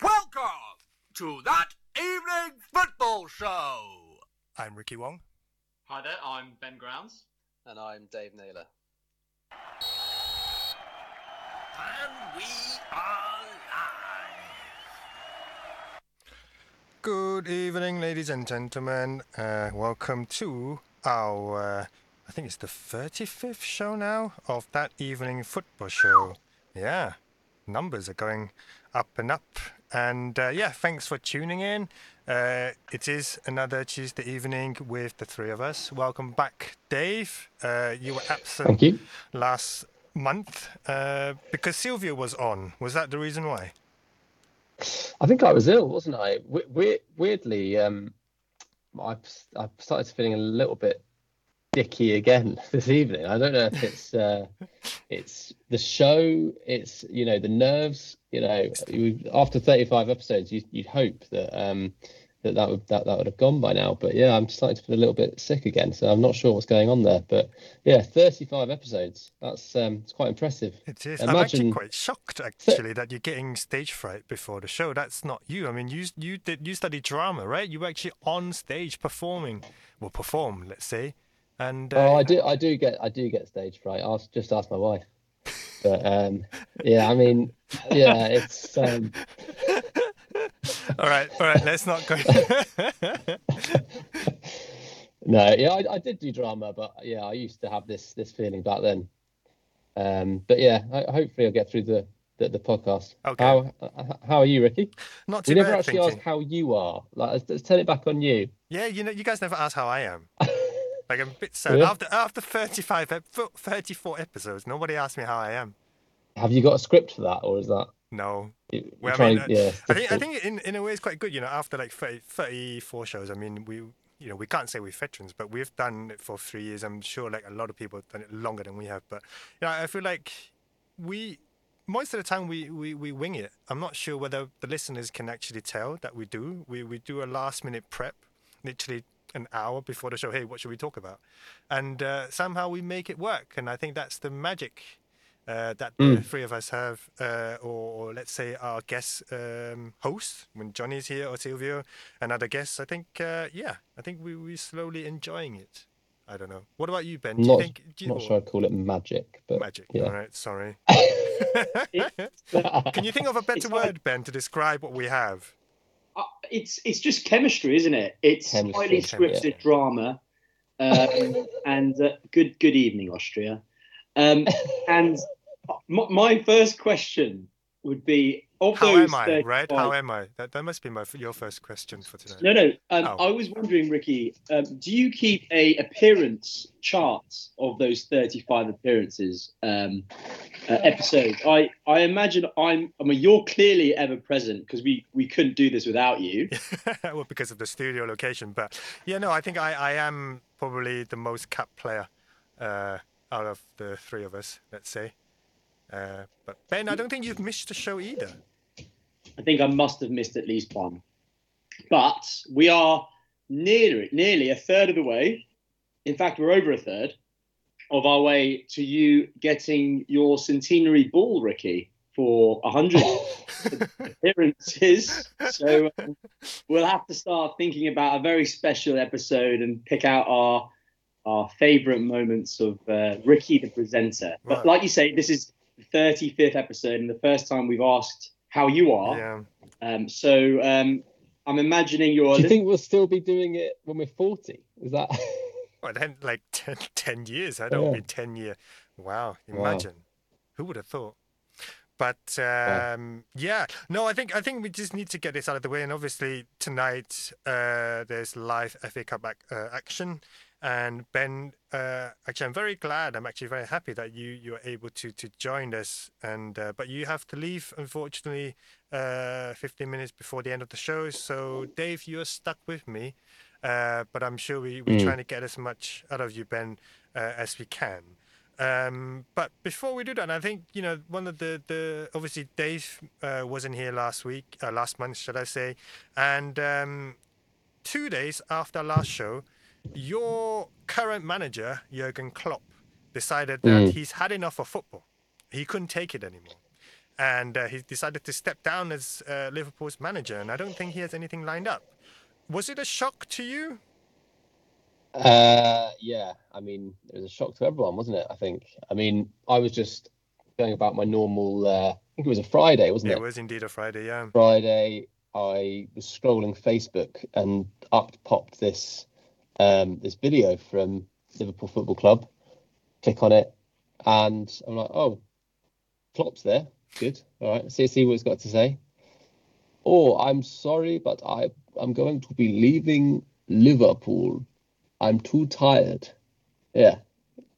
Welcome to that evening football show. I'm Ricky Wong. Hi there, I'm Ben Grounds. And I'm Dave Naylor. And we are live. Good evening, ladies and gentlemen. Uh, welcome to our, uh, I think it's the 35th show now of that evening football show. Yeah, numbers are going up and up. And uh, yeah, thanks for tuning in. Uh, it is another Tuesday evening with the three of us. Welcome back, Dave. Uh, you were absent Thank you. last month uh, because Sylvia was on. Was that the reason why? I think I was ill, wasn't I? We- we- weirdly, um, I I started feeling a little bit dicky again this evening. I don't know if it's uh, it's the show, it's you know the nerves. You know, after 35 episodes, you, you'd hope that um, that that would that, that would have gone by now. But yeah, I'm starting to feel a little bit sick again. So I'm not sure what's going on there. But yeah, 35 episodes. That's um, it's quite impressive. It is. I'm actually Imagine- quite shocked, actually, that you're getting stage fright before the show. That's not you. I mean, you you did you studied drama, right? You were actually on stage performing, well, perform, let's say, and uh, Oh, I do. I do get. I do get stage fright. I'll just ask my wife. But um, yeah, I mean, yeah, it's. Um, all right, all right. Let's not go. no, yeah, I, I did do drama, but yeah, I used to have this this feeling back then. Um, but yeah, I, hopefully I'll get through the the, the podcast. Okay. How how are you, Ricky? not too We never bad, actually thinking. asked how you are. Like, let's, let's turn it back on you. Yeah, you know, you guys never ask how I am. Like I'm a bit sad. Yeah. After after 35, 34 episodes, nobody asked me how I am. Have you got a script for that, or is that? No, Well, I mean, uh, yeah, I think I think in, in a way it's quite good, you know, after like 30, 34 shows. I mean, we you know we can't say we're veterans, but we've done it for three years. I'm sure like a lot of people have done it longer than we have. But you know, I feel like we most of the time we, we, we wing it. I'm not sure whether the listeners can actually tell that we do. We we do a last minute prep, literally an hour before the show. Hey, what should we talk about? And uh, somehow we make it work. And I think that's the magic uh, that the Mm. three of us have, uh, or, or let's say our guest um, host when Johnny's here or Silvio and other guests. I think, uh, yeah, I think we we're slowly enjoying it. I don't know. What about you, Ben? Do you Not- think? Do you, not sure I'd call it magic, but Magic. yeah. All right. Sorry. Can you think of a better It's like- word, Ben, to describe what we have? Uh, it's it's just chemistry, isn't it? It's Chemistry, highly chemistry. scripted drama. Um, and uh, good good evening, Austria. Um, and my, my first question would be How am I? 35 Right? How am I? That, that must be my your first question for today. No, no. Um, Oh. I was wondering, Ricky, um, do you keep a appearance chart of those thirty-five appearances um, uh, episodes? I, I imagine I'm. I mean, you're clearly ever present because we we couldn't do this without you. well, because of the studio location. But yeah, no, I think I, I am probably the most capped player uh, out of the three of us, let's say. Uh, but Ben, I don't think you've missed a show either. I think I must have missed at least one. But we are nearly nearly a third of the way. In fact, we're over a third of our way to you getting your centenary ball, Ricky, for a hundred appearances. So um, we'll have to start thinking about a very special episode and pick out our our favourite moments of uh, Ricky the presenter. But Right. like you say, this is the 35th episode and the first time we've asked how you are. Yeah. Um, so um, I'm imagining you're. Do you think we'll still be doing it when we're 40? Is that? Well, then, like 10, 10 years. I don't Yeah. mean 10 year. Wow. Wow. Imagine. Who would have thought? But um, yeah, no, I think I think we just need to get this out of the way. And obviously tonight uh, there's live FA Cup ac- uh, action. And Ben, uh, actually, I'm very glad. I'm actually very happy that you you are able to to join us. And uh, but you have to leave, unfortunately, uh, 15 minutes before the end of the show. So Dave, you're stuck with me. Uh, but I'm sure we, we're Mm. trying to get as much out of you, Ben, uh, as we can. Um, but before we do that, I think you know one of the the obviously Dave uh, wasn't here last week, uh, last month, should I say? And um, two days after last show, your current manager Jurgen Klopp decided that Mm. he's had enough of football. he couldn't take it anymore, and uh, he decided to step down as uh, Liverpool's manager. And I don't think he has anything lined up. Was it a shock to you? Uh, yeah, I mean, it was a shock to everyone, wasn't it? I think. I mean, I was just going about my normal. Uh, I think it was a Friday, wasn't it? It was indeed a Friday, yeah. Friday, I was scrolling Facebook and up popped this um, this video from Liverpool Football Club. Click on it, and I'm like, oh, Klopp's there. Good. All right. See see what he's got to say. Oh, I'm sorry, but I I'm going to be leaving Liverpool. I'm too tired. Yeah,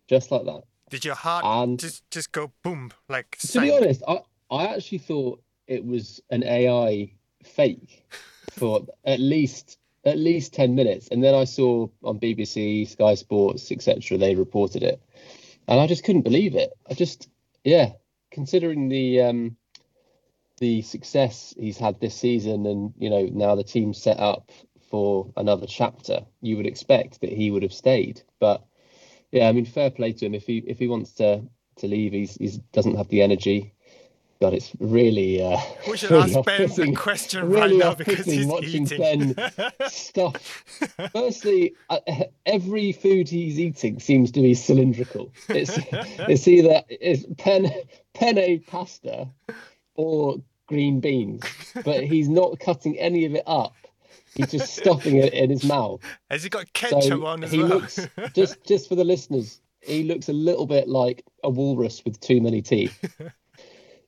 just like that. Did your heart And- just just go boom like? To be honest, I, I actually thought it was an AI fake for at least at least ten minutes, and then I saw on BBC, Sky Sports, etc. They reported it, and I just couldn't believe it. I just, yeah, considering the um, the success he's had this season, and you know now the team's set up for another chapter, you would expect that he would have stayed, but yeah, I mean, fair play to him. If he if he wants to to leave, he's he doesn't have the energy. God, it's really uh, We should really ask Ben the question really right now because he's watching eating. Ben stuff. Firstly, uh, every food he's eating seems to be cylindrical. It's it's either it's pen penne pasta or green beans, but he's not cutting any of it up. He's just stuffing it in his mouth. Has he got ketchup So on as he well? looks just just for the listeners, he looks a little bit like a walrus with too many teeth.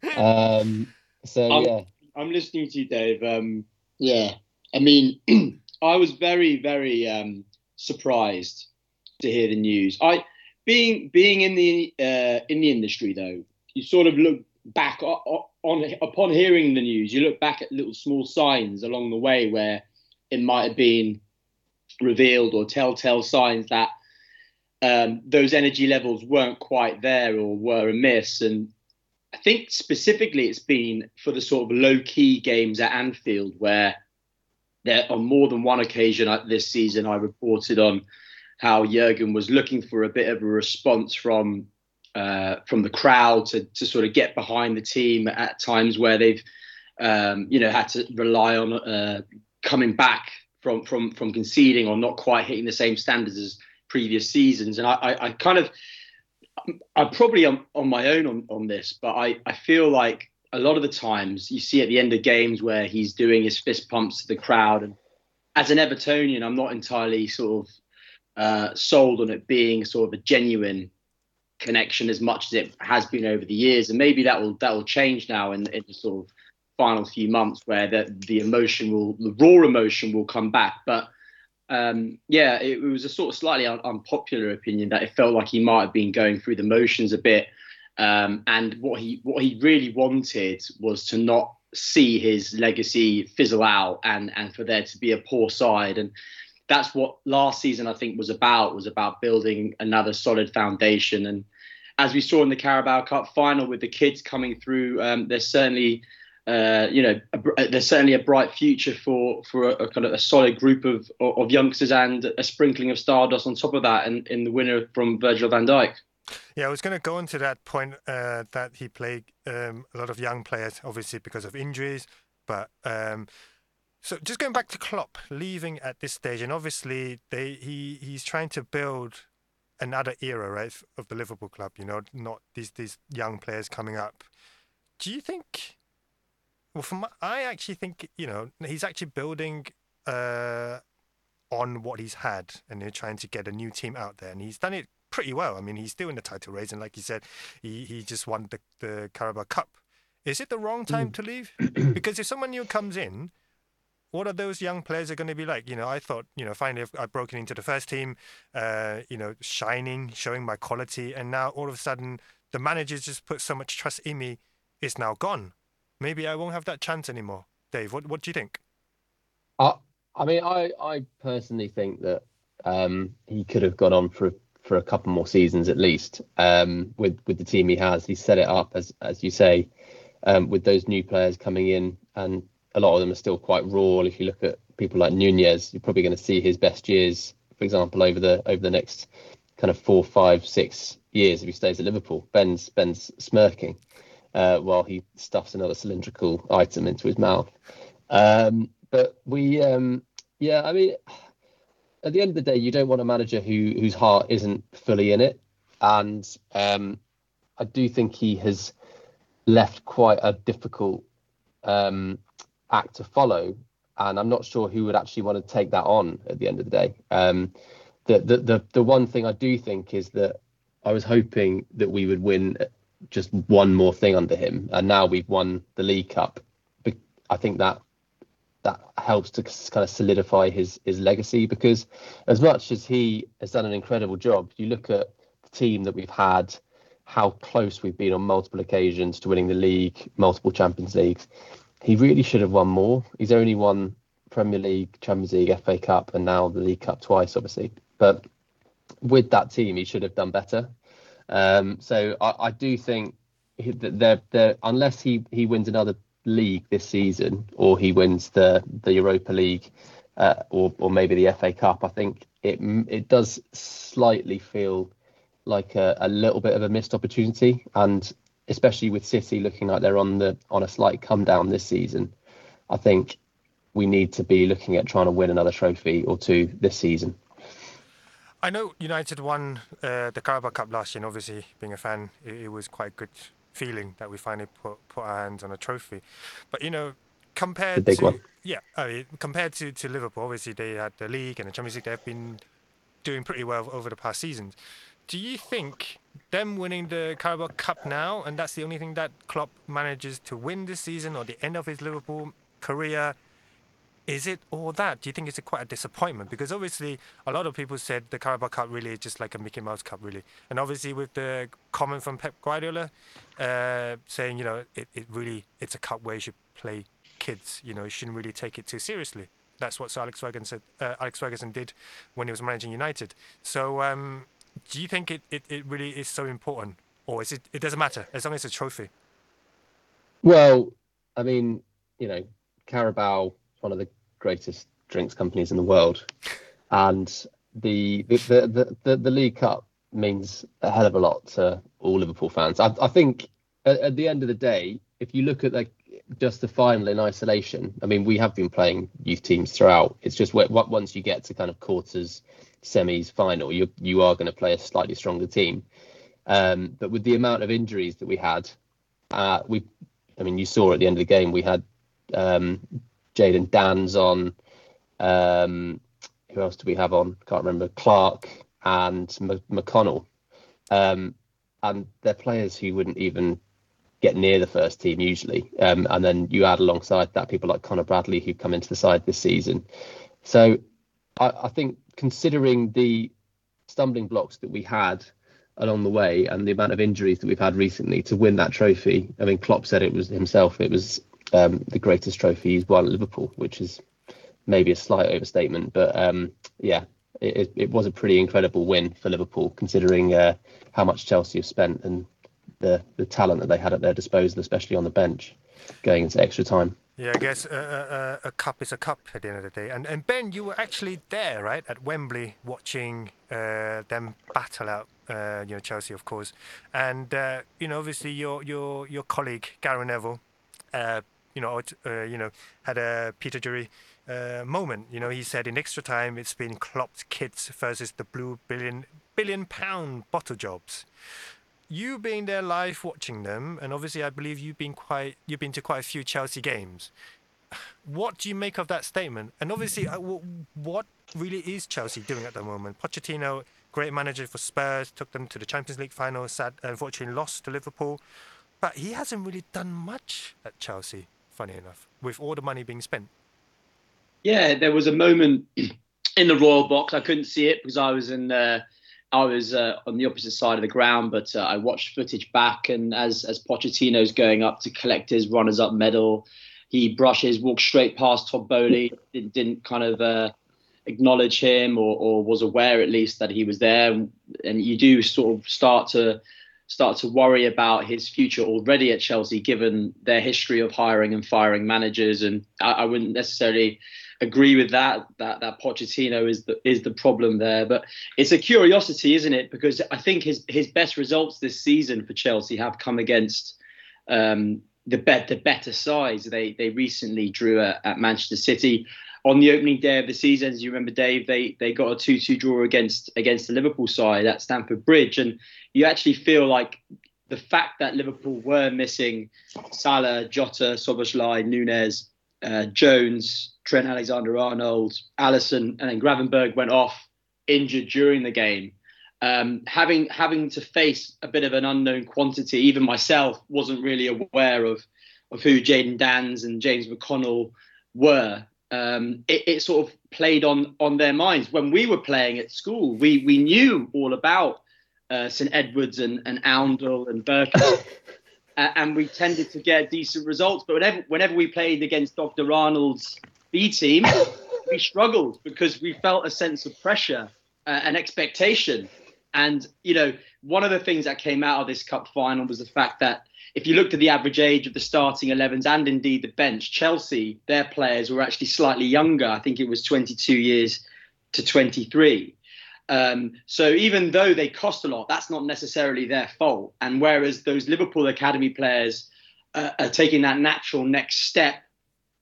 Um. So Um, yeah, I'm listening to you, Dave. Um, yeah, I mean, I was very, very um, surprised to hear the news. I being being in the uh, in the industry though, you sort of look back o- o- on upon hearing the news. You look back at little small signs along the way where it might have been revealed or telltale signs that um, those energy levels weren't quite there or were amiss. And I think specifically it's been for the sort of low key games at Anfield where there on more than one occasion this season I reported on how Jurgen was looking for a bit of a response from uh, from the crowd to, to sort of get behind the team at times where they've um, you know had to rely on uh, coming back from from from conceding or not quite hitting the same standards as previous seasons. And I, I, I kind of I'm probably on, on my own on, on this, but I, I feel like a lot of the times you see at the end of games where he's doing his fist pumps to the crowd. And as an Evertonian, I'm not entirely sort of uh, sold on it being sort of a genuine connection as much as it has been over the years. And maybe that will that will change now in, in the sort of final few months where the, the emotion will, the raw emotion will come back. But um, yeah, it, was a sort of slightly un- unpopular opinion that it felt like he might have been going through the motions a bit. Um, and what he what he really wanted was to not see his legacy fizzle out and and for there to be a poor side. And that's what last season I think was about was about building another solid foundation. And as we saw in the Carabao Cup final with the kids coming through, um, there's certainly uh, you know, a, there's certainly a bright future for for a, a kind of a solid group of of youngsters and a sprinkling of stardust on top of that, and in the winner from Virgil van Dijk. Yeah, I was going to go into that point uh, that he played um, a lot of young players, obviously because of injuries. But um, so just going back to Klopp leaving at this stage, and obviously they he he's trying to build another era, right, of the Liverpool club. You know, not these these young players coming up. Do you think? Well, from my- I actually think you know he's actually building uh, on what he's had, and they're trying to get a new team out there, and he's done it pretty well. I mean, he's still in the title race, and like you said, he, he just won the, the Carabao Cup. Is it the wrong time to leave? because if someone new comes in, what are those young players are going to be like? You know, I thought, you know, finally I've, I've broken into the first team, uh, you know, shining, showing my quality, and now all of a sudden the manager's just put so much trust in me, it's now gone. Maybe I won't have that chance anymore. Dave, what what do you think? I I mean, I I personally think that um, he could have gone on for for a couple more seasons at least um, with with the team he has. He set it up as as you say um, with those new players coming in, and a lot of them are still quite raw. If you look at people like Nunez, you're probably going to see his best years, for example, over the over the next kind of four, five, six years if he stays at Liverpool. Ben's Ben's smirking uh, while he stuffs another cylindrical item into his mouth. Um, but we, um, yeah, I mean, at the end of the day, you don't want a manager who whose heart isn't fully in it, and um, I do think he has left quite a difficult um, act to follow, and I'm not sure who would actually want to take that on at the end of the day. Um, the, the the the one thing I do think is that I was hoping that we would win just one more thing under him, and now we've won the League Cup. I think that that helps to kind of solidify his his legacy because as much as he has done an incredible job, you look at the team that we've had, how close we've been on multiple occasions to winning the league, multiple Champions Leagues. He really should have won more. He's only won Premier League, Champions League, FA Cup, and now the League Cup twice, obviously. But with that team, he should have done better. Um, so I, I, do think that they're, they're, unless he, he wins another league this season or he wins the, the Europa League uh, or, or maybe the FA Cup, I think it it does slightly feel like a, a little bit of a missed opportunity. And especially with City looking like they're on the on a slight come down this season, I think we need to be looking at trying to win another trophy or two this season. I know United won uh, the Carabao Cup last year, and obviously, being a fan, it, it, was quite a good feeling that we finally put put our hands on a trophy. But you know, compared to one. yeah, I mean, compared to, to Liverpool, obviously they had the league and the Champions League. They've been doing pretty well over the past seasons. Do you think them winning the Carabao Cup now, and that's the only thing that Klopp manages to win this season, or the end of his Liverpool career? Is it all that? Do you think it's a quite a disappointment? Because obviously, a lot of people said the Carabao Cup really is just like a Mickey Mouse Cup, really. And obviously, with the comment from Pep Guardiola uh, saying, you know, it, it really it's a cup where you should play kids. You know, you shouldn't really take it too seriously. That's what Sir Alex Ferguson said. Uh, Alex Ferguson did when he was managing United. So, um, do you think it, it, it really is so important, or is it? It doesn't matter as long as it's a trophy. Well, I mean, you know, Carabao one of the greatest drinks companies in the world, and the the the the, the League Cup means a hell of a lot to all Liverpool fans. I, I think at, at, the end of the day, if you look at like just the final in isolation, I mean, we have been playing youth teams throughout. It's just where, once you get to kind of quarters, semis, final, you you are going to play a slightly stronger team. Um, but with the amount of injuries that we had, uh, we, I mean, you saw at the end of the game we had um, Jayden Danns on. Um, who else do we have on? Can't remember. Clark and M- McConnell. Um, and they're players who wouldn't even get near the first team usually. Um, and then you add alongside that people like Conor Bradley who come into the side this season. So I, I think considering the stumbling blocks that we had along the way and the amount of injuries that we've had recently to win that trophy. I mean, Klopp said it was himself. It was um, the greatest trophy he's won at Liverpool, which is maybe a slight overstatement, but um, yeah, it, it, was a pretty incredible win for Liverpool, considering uh, how much Chelsea have spent and the the talent that they had at their disposal, especially on the bench, going into extra time. Yeah, I guess a, a, a, cup is a cup at the end of the day. And and Ben, you were actually there, right, at Wembley, watching uh, them battle out, uh, you know, Chelsea, of course. And uh, you know, obviously, your your your colleague Gary Neville uh, you know, uh, you know, had a Peter Drury uh, moment. You know, he said in extra time it's been Klopp's kids versus the blue billion billion pound bottle jobs. You being there live watching them, and obviously I believe you've been quite you've been to quite a few Chelsea games. What do you make of that statement? And obviously, uh, what really is Chelsea doing at the moment? Pochettino, great manager for Spurs, took them to the Champions League final. Sad, unfortunately, lost to Liverpool, but he hasn't really done much at Chelsea funny enough, with all the money being spent. Yeah, there was a moment in the Royal Box. I couldn't see it because I was in. Uh, I was uh, on the opposite side of the ground, but uh, I watched footage back, and as as Pochettino's going up to collect his runners-up medal, he brushes, walks straight past Todd Boehly, didn't, didn't kind of uh, acknowledge him, or, or was aware at least that he was there. And you do sort of start to start to worry about his future already at Chelsea, given their history of hiring and firing managers. And I, I wouldn't necessarily agree with that. That that Pochettino is the is the problem there. But it's a curiosity, isn't it? Because I think his his best results this season for Chelsea have come against um, the bet the better sides. They they recently drew at, at Manchester City on the opening day of the season, as you remember, Dave, they they got a two-two draw against against the Liverpool side at Stamford Bridge, and you actually feel like the fact that Liverpool were missing Salah, Jota, Szoboszlai, Nunez, uh, Jones, Trent Alexander-Arnold, Alisson, and then Gravenberg went off injured during the game. Um, having having to face a bit of an unknown quantity, even myself wasn't really aware of of who Jayden Danns and James McConnell were um, it, it, sort of played on on their minds. When we were playing at school, we we knew all about uh, St Edwards and, and Oundle and Berkhamsted, and we tended to get decent results. But whenever whenever we played against Dr. Arnold's B team, we struggled because we felt a sense of pressure uh, and expectation. And you know, one of the things that came out of this cup final was the fact that if you looked at the average age of the starting 11s and indeed the bench, Chelsea, their players were actually slightly younger. I think it was 22 years to 23. Um, so even though they cost a lot, that's not necessarily their fault. And whereas those Liverpool academy players uh, are taking that natural next step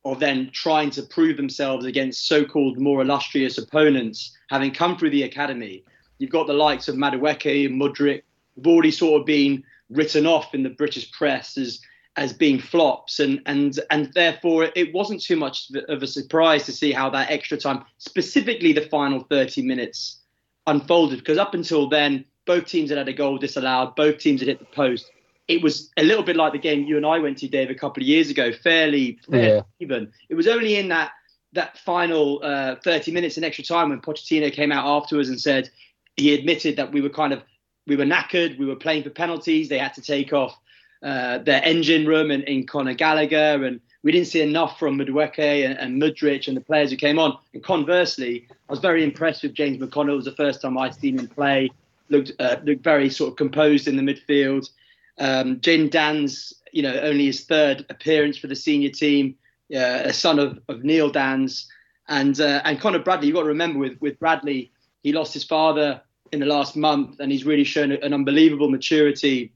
of then trying to prove themselves against so-called more illustrious opponents, having come through the academy, you've got the likes of Madueke and Mudryk, who've already sort of been written off in the British press as as being flops, and and and therefore it wasn't too much of a surprise to see how that extra time, specifically the final 30 minutes, unfolded. Because up until then, both teams had had a goal disallowed, both teams had hit the post. It was a little bit like the game you and I went to, Dave, a couple of years ago, fairly, fairly yeah. even. It was only in that that final uh, 30 minutes in extra time when Pochettino came out afterwards and said he admitted that we were kind of we were knackered. We were playing for penalties. They had to take off uh, their engine room and in Conor Gallagher, and we didn't see enough from Madueke and, and Mudryk and the players who came on. And conversely, I was very impressed with James McConnell. It was the first time I'd seen him play. Looked uh, looked very sort of composed in the midfield. Um, Danns, you know, only his third appearance for the senior team, uh, a son of, of Neil Danns, and uh, and Conor Bradley. You've got to remember with with Bradley, he lost his father in the last month, and he's really shown an unbelievable maturity,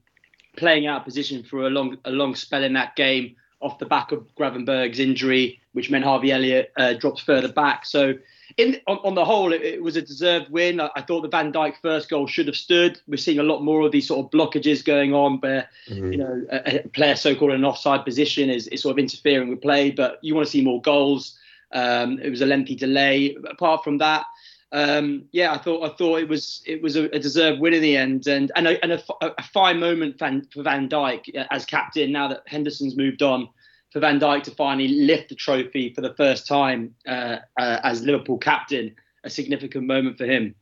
playing out of position for a long a long spell in that game off the back of Gravenberg's injury, which meant Harvey Elliott uh, dropped further back. So, in on, on the whole, it, it, was a deserved win. I, I, thought the Van Dijk first goal should have stood. We're seeing a lot more of these sort of blockages going on, where mm-hmm. you know a, a player so-called an offside position is, is sort of interfering with play. But you want to see more goals. Um, it was a lengthy delay. Apart from that, um, yeah, I thought I thought it was it was a, a deserved win in the end, and and a, and a, a fine moment for Van Dijk uh, as captain. Now that Henderson's moved on, for Van Dijk to finally lift the trophy for the first time uh, uh, as Liverpool captain, a significant moment for him.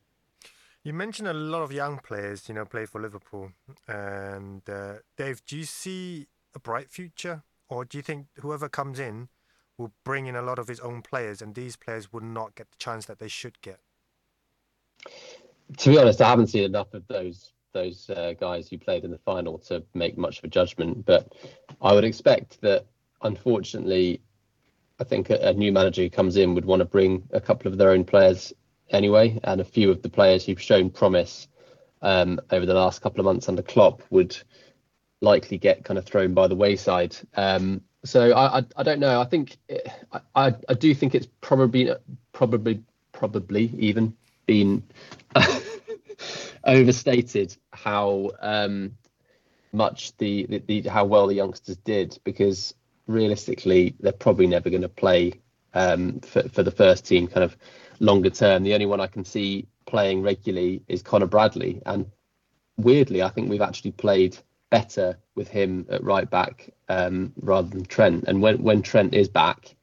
You mentioned a lot of young players, you know, play for Liverpool, and uh, Dave, do you see a bright future, or do you think whoever comes in will bring in a lot of his own players, and these players would not get the chance that they should get? To be honest, I haven't seen enough of those those uh, guys who played in the final to make much of a judgment. But I would expect that, unfortunately, I think a, a, new manager who comes in would want to bring a couple of their own players anyway, and a few of the players who've shown promise um, over the last couple of months under Klopp would likely get kind of thrown by the wayside. Um, so I, I, I don't know. I think it, I I do think it's probably probably probably even been overstated how um, much the, the, the, how well the youngsters did because realistically they're probably never going to play um, for, for the first team kind of longer term. The only one I can see playing regularly is Conor Bradley, and weirdly, I think we've actually played better with him at right back um, rather than Trent. And when when Trent is back,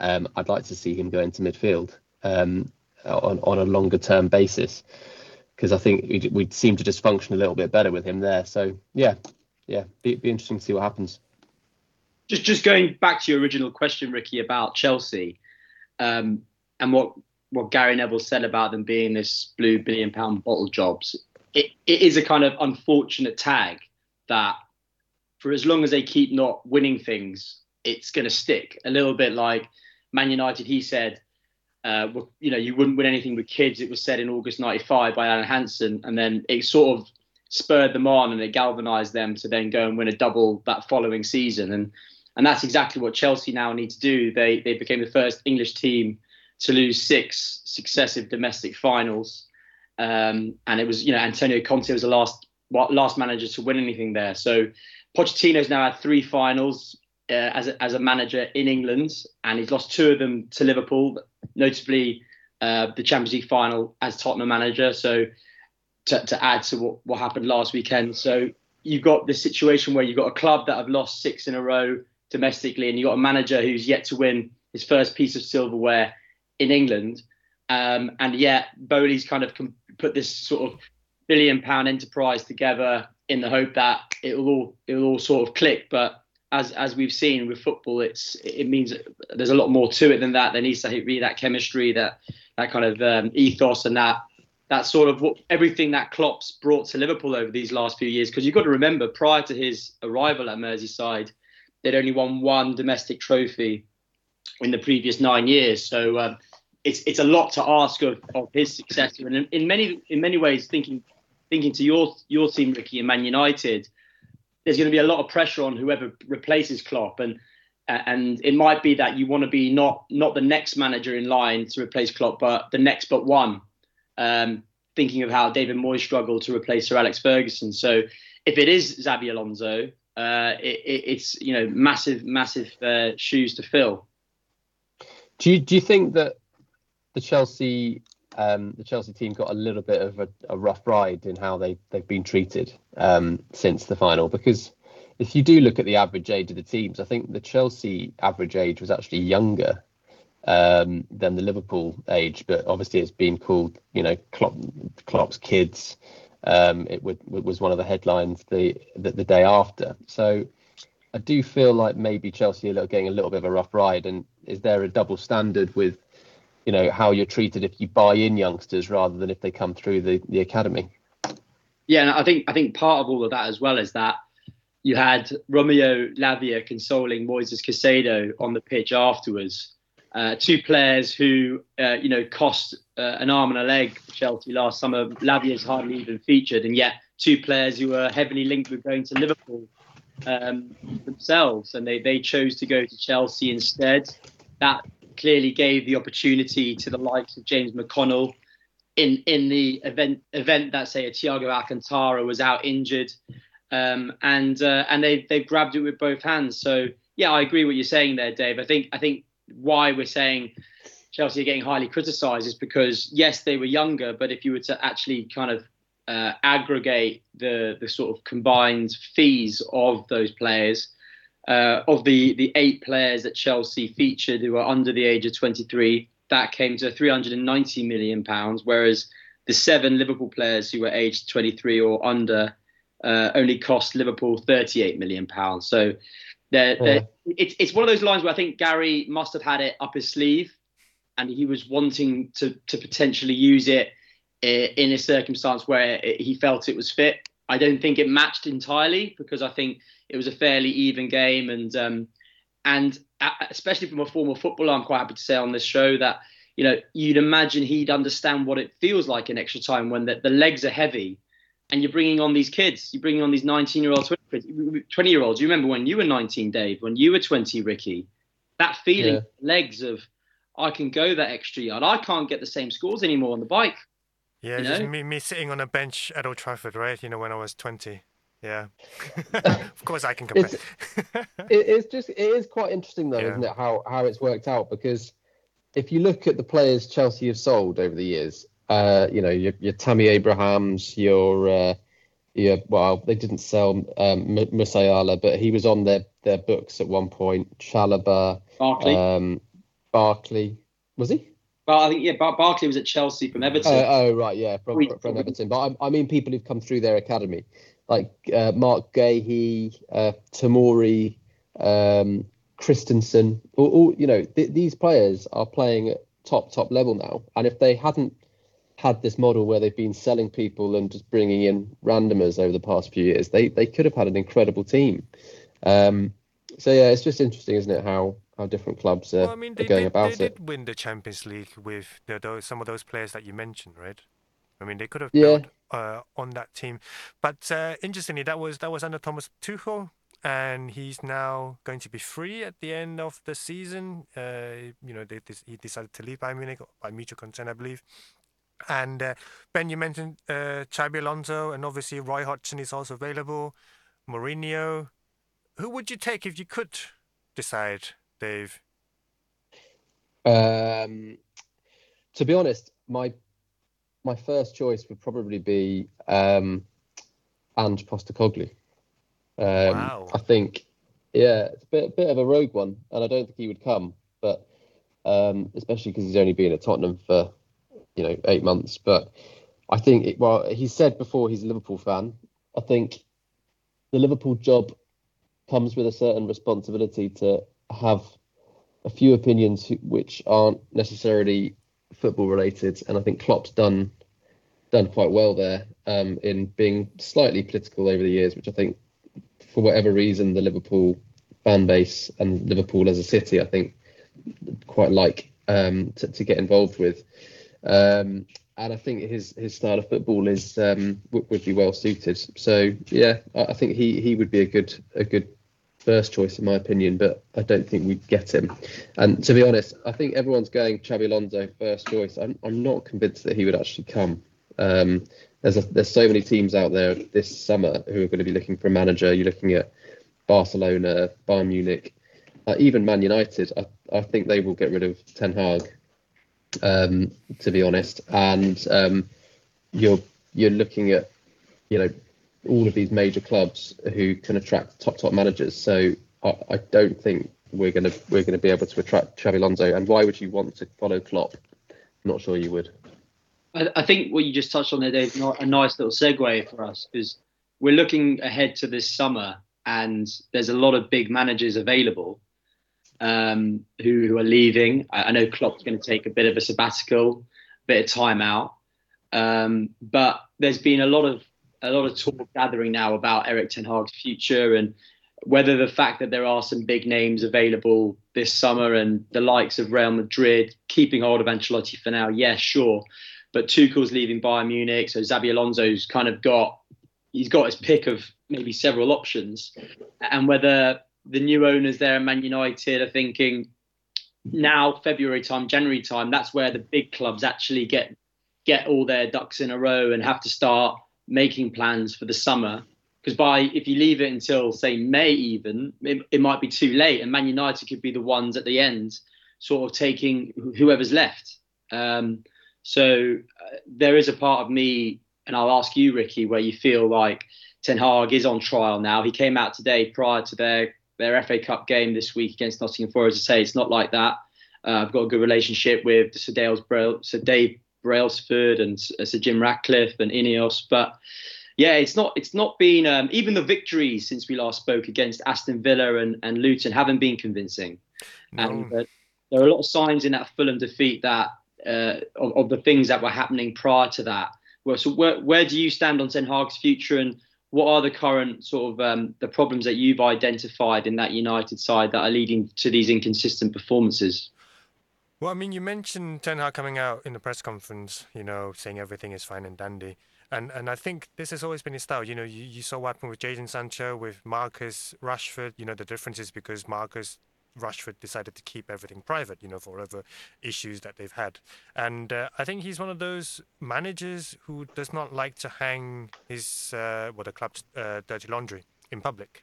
um, I'd like to see him go into midfield. Um, on, on a longer term basis because I think we'd, we'd, seem to just function a little bit better with him there. So yeah, yeah, be, be interesting to see what happens. Just just going back to your original question, Ricky, about Chelsea, um, and what what Gary Neville said about them being this blue billion pound bottle jobs. It, it is a kind of unfortunate tag that for as long as they keep not winning things, it's going to stick. A little bit like Man United, he said uh, you know, you wouldn't win anything with kids. It was said in August '95 by Alan Hansen, and then it sort of spurred them on and it galvanised them to then go and win a double that following season. And and that's exactly what Chelsea now need to do. They they became the first English team to lose six successive domestic finals, um, and it was you know Antonio Conte was the last last manager to win anything there. So Pochettino's now had three finals uh, as a, as a manager in England, and he's lost two of them to Liverpool, notably uh, the Champions League final as Tottenham manager. So to, to add to what, what happened last weekend, so you've got this situation where you've got a club that have lost six in a row domestically, and you've got a manager who's yet to win his first piece of silverware in England. Um, and yet, Boehly's kind of put this sort of billion pound enterprise together in the hope that it'll all it'll all sort of click. But as as we've seen with football, it's it means there's a lot more to it than that. There needs to be that chemistry, that that kind of um, ethos, and that that sort of what everything that Klopp's brought to Liverpool over these last few years. Because you've got to remember, prior to his arrival at Merseyside, they'd only won one domestic trophy in the previous nine years. So um, it's it's a lot to ask of, of his successor. And in, in many in many ways, thinking thinking to your your team, Ricky, and Man United, there's going to be a lot of pressure on whoever replaces Klopp, and and it might be that you want to be not not the next manager in line to replace Klopp, but the next but one. Um, thinking of how David Moyes struggled to replace Sir Alex Ferguson, so if it is Xabi Alonso, uh, it, it, it's you know massive massive uh, shoes to fill. Do you do you think that the Chelsea um, the Chelsea team got a little bit of a, a rough ride in how they they've been treated um, since the final because if you do look at the average age of the teams, I think the Chelsea average age was actually younger um, than the Liverpool age, but obviously it's been called, you know, Klopp, Klopp's kids. Um, it, it, was one of the headlines the, the, the day after. So I do feel like maybe Chelsea are getting a little bit of a rough ride. And is there a double standard with you know how you're treated if you buy in youngsters rather than if they come through the, the academy. Yeah, and I think I think part of all of that as well is that you had Romeo Lavia consoling Moises Caicedo on the pitch afterwards. Uh, two players who uh, you know cost uh, an arm and a leg for Chelsea last summer. Lavia's hardly even featured, and yet two players who were heavily linked with going to Liverpool um, themselves, and they they chose to go to Chelsea instead. That clearly gave the opportunity to the likes of James McConnell in in the event event that say a Thiago Alcantara was out injured, um, and uh, and they they grabbed it with both hands. So yeah, I agree what you're saying there, Dave. I think I think why we're saying Chelsea are getting highly criticised is because yes, they were younger, but if you were to actually kind of uh, aggregate the the sort of combined fees of those players, uh, of the the eight players that Chelsea featured who are under the age of 23, that came to 390 million pounds, whereas the seven Liverpool players who were aged 23 or under uh, only cost Liverpool 38 million pounds. So they're, they're, it's it's one of those lines where I think Gary must have had it up his sleeve, and he was wanting to to potentially use it in a circumstance where he felt it was fit. I don't think it matched entirely because I think it was a fairly even game, and um, and especially from a former footballer, I'm quite happy to say on this show that you know you'd imagine he'd understand what it feels like in extra time when the, the legs are heavy, and you're bringing on these kids, you're bringing on these 19 year olds, 20 year olds. You remember when you were 19, Dave, when you were 20, Ricky, that feeling, yeah. legs of I can go that extra yard. I can't get the same scores anymore on the bike. Yeah, you just me, me sitting on a bench at Old Trafford, right? You know, when I was 20. Yeah. of course I can compare. It's, it's just, it is quite interesting though, yeah. isn't it? How, how it's worked out because if you look at the players Chelsea have sold over the years, uh, you know, your, your Tammy Abrahams, your, uh, yeah, well, they didn't sell um, Musiala, but he was on their, their books at one point. Chalobah, Barkley, um, Barkley, was he? Well, I think yeah, Bar- Barkley was at Chelsea from Everton. Uh, oh right, yeah, from, from Everton. But I, I, mean, people who've come through their academy, like uh, Marc Guéhi, uh, Tomori, um, Christensen. All, all you know, th- these players are playing at top top level now. And if they hadn't had this model where they've been selling people and just bringing in randomers over the past few years, they they could have had an incredible team. Um, so yeah, it's just interesting, isn't it? How how different clubs are, Well, I mean, are they, going did, about they it. did win the Champions League with the, those, some of those players that you mentioned, right? I mean, they could have Yeah. built uh, on that team. But uh, interestingly, that was that was under Thomas Tuchel, and he's now going to be free at the end of the season. Uh, you know, they, he decided to leave Bayern Munich by mutual consent, I believe. And uh, Ben, you mentioned uh, Xabi Alonso, and obviously Roy Hodgson is also available. Mourinho. Who would you take if you could decide, Dave? Um, to be honest, my my first choice would probably be um, Ange Postecoglou. Um, Wow. I think, yeah, it's a bit bit of a rogue one, and I don't think he would come, but um, especially because he's only been at Tottenham for you know eight months. But I think, it, well, he said before he's a Liverpool fan. I think the Liverpool job comes with a certain responsibility to have a few opinions which aren't necessarily football related, and I think Klopp's done done quite well there um, in being slightly political over the years, which I think, for whatever reason, the Liverpool fan base and Liverpool as a city, I think, quite like um, to, to get involved with. Um, and I think his his style of football is um, would, would be well suited. So yeah, I, I think he he would be a good a good first choice in my opinion, but I don't think we'd get him. And to be honest, I think everyone's going Xabi Alonso first choice. I'm I'm not convinced that he would actually come. Um, there's a, there's so many teams out there this summer who are going to be looking for a manager. You're looking at Barcelona, Bayern Munich, uh, even Man United. I, I think they will get rid of Ten Hag. Um, to be honest, and um, you're you're looking at you know all of these major clubs who can attract top top managers. So I, I don't think we're gonna we're gonna be able to attract Xabi Alonso. And why would you want to follow Klopp? Not sure you would. I, I think what you just touched on there, Dave, a nice little segue for us because we're looking ahead to this summer, and there's a lot of big managers available um, who, who are leaving. I, I know Klopp's going to take a bit of a sabbatical, a bit of time out, um, but there's been a lot of a lot of talk gathering now about Eric Ten Hag's future and whether the fact that there are some big names available this summer and the likes of Real Madrid keeping hold of Ancelotti for now, yeah, sure. But Tuchel's leaving Bayern Munich, so Xabi Alonso's kind of got he's got his pick of maybe several options, and whether the new owners there at Man United are thinking now February time, January time, that's where the big clubs actually get get all their ducks in a row and have to start making plans for the summer. Because by if you leave it until say May, even it, it might be too late, and Man United could be the ones at the end, sort of taking whoever's left. Um, so uh, there is a part of me, and I'll ask you, Ricky, where you feel like Ten Hag is on trial now. He came out today prior to their their FA Cup game this week against Nottingham Forest to say it's not like that. Uh, I've got a good relationship with Sir, Dale's Brail, Sir Dave Brailsford and uh, Sir Jim Ratcliffe and Ineos, but yeah, it's not it's not been um, even the victories since we last spoke against Aston Villa and, and Luton haven't been convincing. And uh, there are a lot of signs in that Fulham defeat that uh, of, of the things that were happening prior to that. Well, so where where do you stand on Ten Hag's future, and what are the current sort of um, the problems that you've identified in that United side that are leading to these inconsistent performances? Well, I mean, you mentioned Ten Hag coming out in the press conference, you know, saying everything is fine and dandy. And and I think this has always been his style. You know, you, you saw what happened with Jadon Sancho, with Marcus Rashford. You know, the difference is because Marcus Rashford decided to keep everything private, you know, for whatever issues that they've had. And uh, I think he's one of those managers who does not like to hang his, uh, what the club's uh, dirty laundry in public.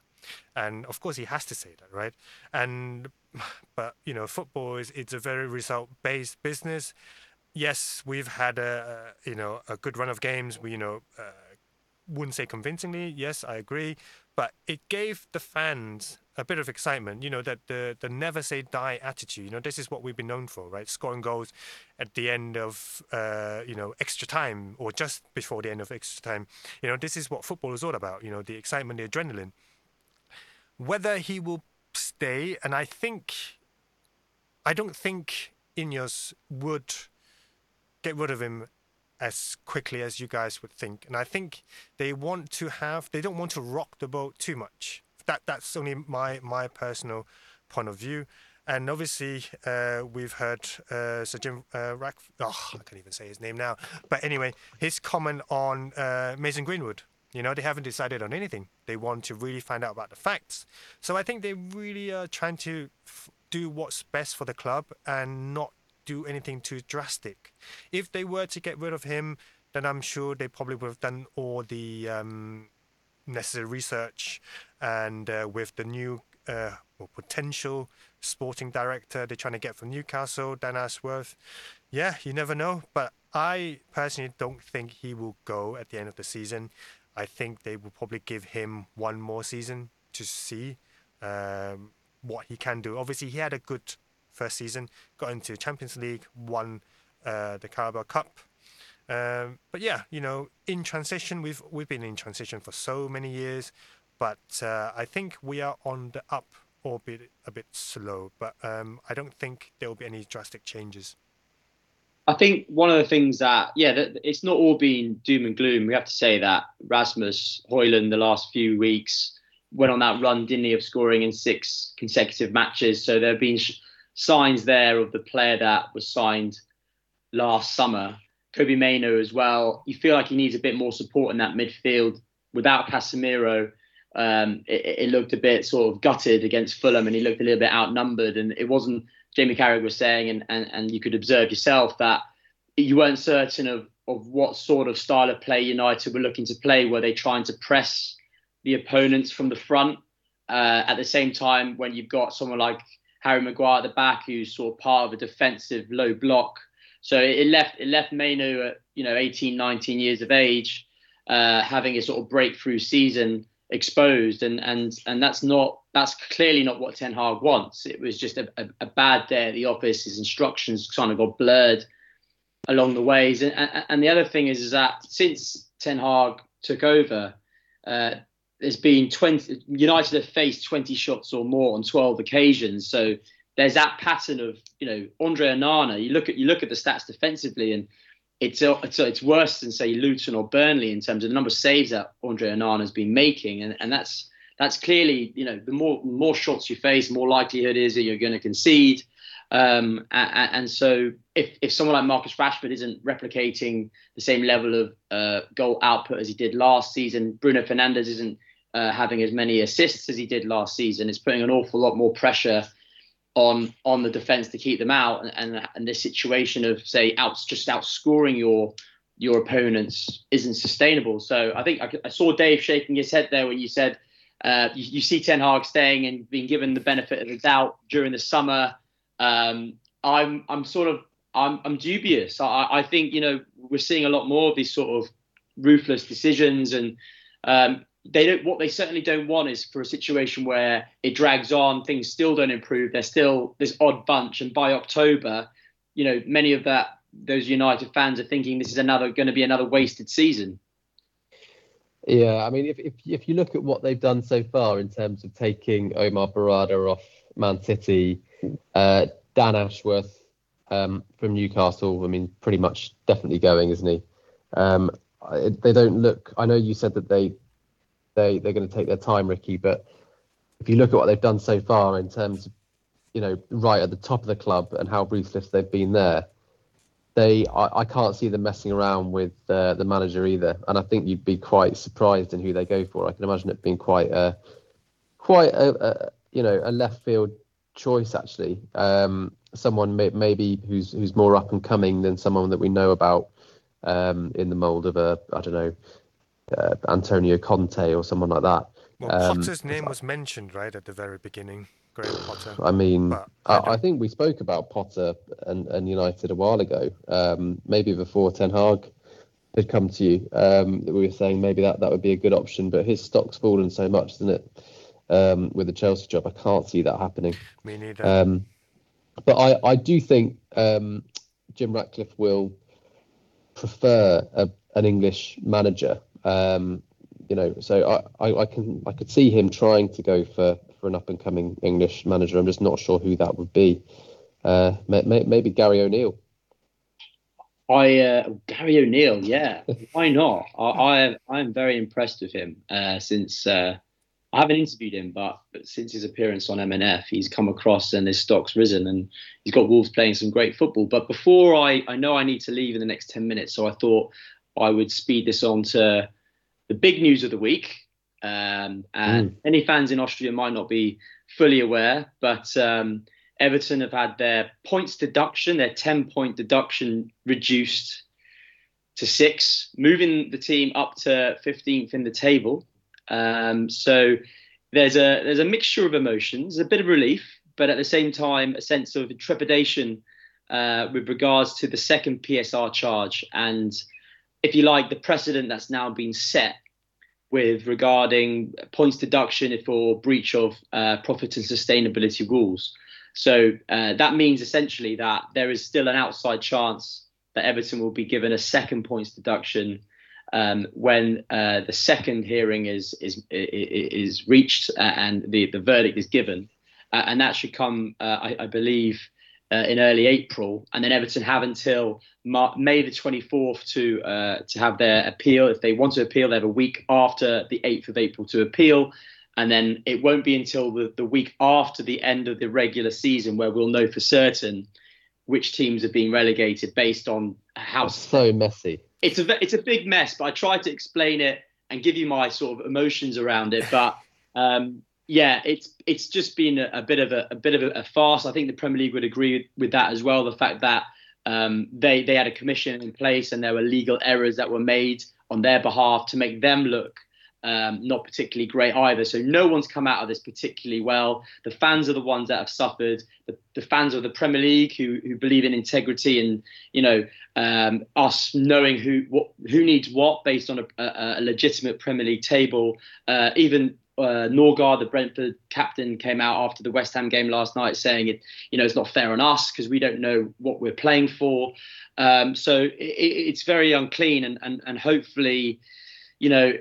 And of course, he has to say that, right? And but you know, football is it's a very result-based business. Yes, we've had a you know a good run of games. We you know uh, wouldn't say convincingly. Yes, I agree, but it gave the fans a bit of excitement. You know that the the never say die attitude. You know this is what we've been known for, right? Scoring goals at the end of uh, you know extra time or just before the end of extra time. You know this is what football is all about. You know the excitement, the adrenaline. Whether he will stay, and I think I don't think Ineos would get rid of him as quickly as you guys would think. And I think they want to have they don't want to rock the boat too much. That that's only my my personal point of view. And obviously, uh, we've heard uh, Sir Jim uh, Rack. Oh, I can't even say his name now. But anyway, his comment on uh, Mason Greenwood. You know, they haven't decided on anything. They want to really find out about the facts. So I think they really are trying to f- do what's best for the club and not do anything too drastic. If they were to get rid of him, then I'm sure they probably would have done all the um, necessary research and uh, with the new uh, potential sporting director they're trying to get from Newcastle, Dan Ashworth. Yeah, you never know. But I personally don't think he will go at the end of the season. I think they will probably give him one more season to see um, what he can do. Obviously, he had a good first season, got into Champions League, won uh, the Carabao Cup. Um, but yeah, you know, in transition, we've we've been in transition for so many years, but uh, I think we are on the up, albeit a bit slow. But um, I don't think there will be any drastic changes. I think one of the things that, yeah, that it's not all been doom and gloom. We have to say that Rasmus Højlund the last few weeks went on that run, didn't he, of scoring in six consecutive matches. So there have been sh- signs there of the player that was signed last summer. Kobbie Mainoo as well. You feel like he needs a bit more support in that midfield. Without Casemiro, um, it, it, looked a bit sort of gutted against Fulham, and he looked a little bit outnumbered. And it wasn't Jamie Carragher was saying, and, and, and you could observe yourself that you weren't certain of, of what sort of style of play United were looking to play. Were they trying to press the opponents from the front uh, at the same time when you've got someone like Harry Maguire at the back who's sort of part of a defensive low block? So it left it left Mainoo at you know 18, 19 years of age, uh, having a sort of breakthrough season exposed, and and and that's not that's clearly not what Ten Hag wants. It was just a, a, a bad day at the office. His instructions kind of got blurred along the ways, and and, and the other thing is, is that since Ten Hag took over. Uh, there's been 20 United have faced 20 shots or more on 12 occasions. So there's that pattern of you know Andre Onana. You look at you look at the stats defensively, and it's it's, it's worse than say Luton or Burnley in terms of the number of saves that Andre Onana has been making, and and that's that's clearly you know the more more shots you face, more likelihood is that you're going to concede. Um, and, and, so if, if someone like Marcus Rashford isn't replicating the same level of uh, goal output as he did last season, Bruno Fernandes isn't uh, having as many assists as he did last season. It's putting an awful lot more pressure on on the defense to keep them out and and, and this situation of say out just outscoring your your opponents isn't sustainable. So i think i, I saw dave shaking his head there when you said uh, you, you, see ten hag staying and being given the benefit of the doubt during the summer. Um, i'm i'm sort of i'm, I'm dubious. I, I think you know we're seeing a lot more of these sort of ruthless decisions and um, they don't what they certainly don't want is for a situation where it drags on things still don't improve they're still this odd bunch and by october you know many of that those united fans are thinking this is another going to be another wasted season. Yeah i mean if, if, if you look at what they've done so far in terms of taking omar berrada off man city uh, dan ashworth um, from newcastle i mean pretty much definitely going isn't he? Um, they don't look i know you said that they they they're going to take their time, Ricky. But if you look at what they've done so far in terms of you know right at the top of the club and how ruthless they've been there, they I, I can't see them messing around with uh, the manager either. And I think you'd be quite surprised in who they go for. I can imagine it being quite a quite a, a you know a left field choice actually. Um, someone may, maybe who's who's more up and coming than someone that we know about um, in the mould of a I don't know uh, Antonio Conte or someone like that. Well, um, Potter's name was mentioned right at the very beginning. Graham Potter. I mean, I, I, I, think we spoke about Potter and, and United a while ago. Um, maybe before Ten Hag had come to you, um, we were saying maybe that, that would be a good option. But his stock's fallen so much, isn't it? Um, with the Chelsea job, I can't see that happening. Me neither. Um, but I, I do think um, Jim Ratcliffe will prefer a, an English manager um, you know, so I, I, I, can I could see him trying to go for, for an up and coming English manager. I'm just not sure who that would be. Uh, may, may, maybe Gary O'Neil. I uh, Gary O'Neil, yeah, why not? I, I I'm very impressed with him uh, since uh, I haven't interviewed him, but, but since his appearance on MNF, he's come across and his stock's risen, and he's got Wolves playing some great football. But before I, I know I need to leave in the next ten minutes, so I thought I would speed this on to the big news of the week. Um, and mm. any fans in Austria might not be fully aware, but um, Everton have had their points deduction, their 10 point deduction reduced to six, moving the team up to 15th in the table. Um, so there's a there's a mixture of emotions, a bit of relief, but at the same time a sense of trepidation uh, with regards to the second PSR charge and, if you like, the precedent that's now been set with regarding points deduction for breach of uh, profit and sustainability rules. So uh, that means essentially that there is still an outside chance that Everton will be given a second points deduction um, when uh, the second hearing is is is reached and the the verdict is given, uh, and that should come, uh, I, I, believe, uh, in early April, and then Everton have until Mar- May the 24th to uh, to have their appeal. If they want to appeal, they have a week after the 8th of April to appeal. And then it won't be until the, the week after the end of the regular season where we'll know for certain which teams are being relegated based on how That's so messy. It's a it's a big mess, but I tried to explain it and give you my sort of emotions around it. But um, yeah, it's it's just been a, a bit of a, a, bit of a, a, farce. I think the Premier League would agree with, that as well. The fact that um, they they had a commission in place and there were legal errors that were made on their behalf to make them look um, not particularly great either. So no one's come out of this particularly well. The fans are the ones that have suffered. The, the fans of the Premier League who who believe in integrity and you know um, us knowing who what who needs what based on a, a, a legitimate Premier League table. Uh, even uh, Norgaard, the Brentford captain, came out after the West Ham game last night saying it, you know, it's not fair on us because we don't know what we're playing for. Um, so it, it's very unclean, and and and hopefully, you know,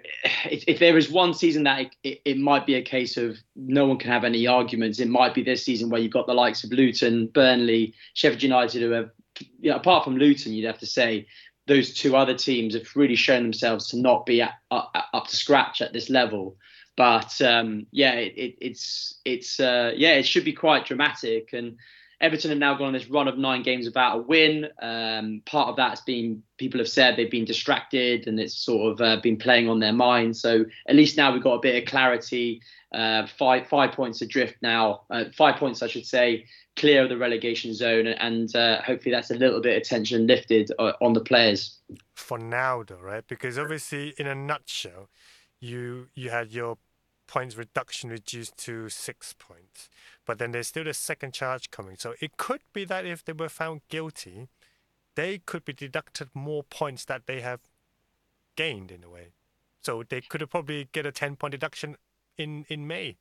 if, if there is one season that it, it, it, might be a case of no one can have any arguments, it might be this season where you've got the likes of Luton, Burnley, Sheffield United, who have, you know, apart from Luton, you'd have to say those two other teams have really shown themselves to not be at, uh, up to scratch at this level. But um, yeah, it, it's it's uh, yeah, it should be quite dramatic and Everton have now gone on this run of nine games without a win. Um, part of that's been people have said they've been distracted and it's sort of uh, been playing on their mind. So at least now we've got a bit of clarity. Uh, five five points adrift now, uh, five points I should say, clear of the relegation zone, and uh, hopefully that's a little bit of tension lifted uh, on the players. For now, though, right? Because obviously, in a nutshell, you you had your points reduction reduced to six points but then there's still a second charge coming. So it could be that if they were found guilty, they could be deducted more points that they have gained in a way. So they could have probably get a 10 point deduction in, in May.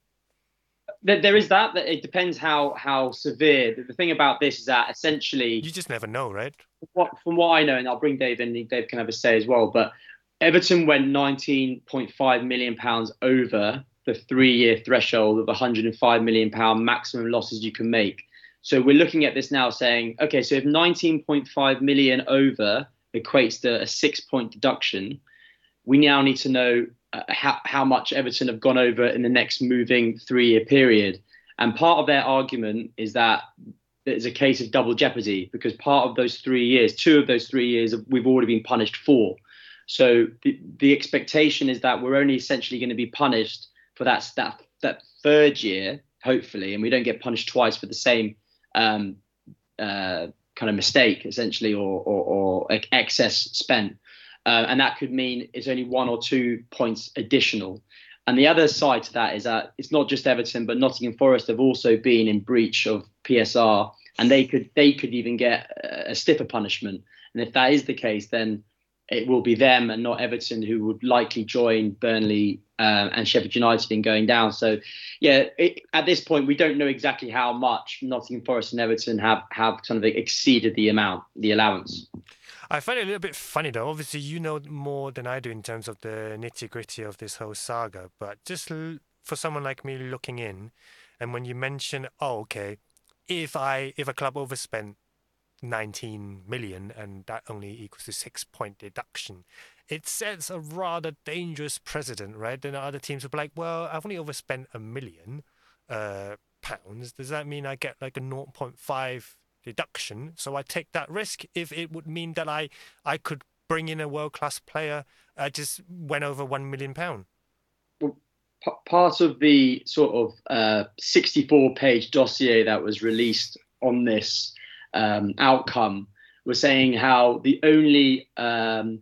There is that. It depends how how severe. The thing about this is that essentially you just never know, right? What, from what I know, and I'll bring Dave in. Dave can have a say as well. But Everton went 19.5 million pounds over the three year threshold of 105 million pound maximum losses you can make. So we're looking at this now saying, okay, so if 19.5 million over equates to a six point deduction, we now need to know uh, how, how much Everton have gone over in the next moving three year period. And part of their argument is that it's a case of double jeopardy because part of those three years, two of those three years, we've already been punished for. So the, the expectation is that we're only essentially going to be punished for that that that third year, hopefully, and we don't get punished twice for the same um, uh, kind of mistake, essentially, or, or, or excess spent. Uh, and that could mean it's only one or two points additional. And the other side to that is that it's not just Everton, but Nottingham Forest have also been in breach of PSR, and they could they could even get a stiffer punishment. And if that is the case, then it will be them and not Everton who would likely join Burnley um, and Sheffield United in going down. So, yeah, it, at this point, we don't know exactly how much Nottingham Forest and Everton have have kind of exceeded the amount, the allowance. I find it a little bit funny though. Obviously, you know more than I do in terms of the nitty gritty of this whole saga. But just l- for someone like me looking in, and when you mention, oh, okay, if I if a club overspent 19 million, and that only equals to six point deduction. It sets a rather dangerous precedent, right? Then other teams will be like, well, I've only overspent a million uh, pounds. Does that mean I get like a 0.5 deduction? So I take that risk if it would mean that I, I could bring in a world class player. I just went over one million pound. Well, part of the sort of uh, 64 page dossier that was released on this um, outcome was saying how the only um,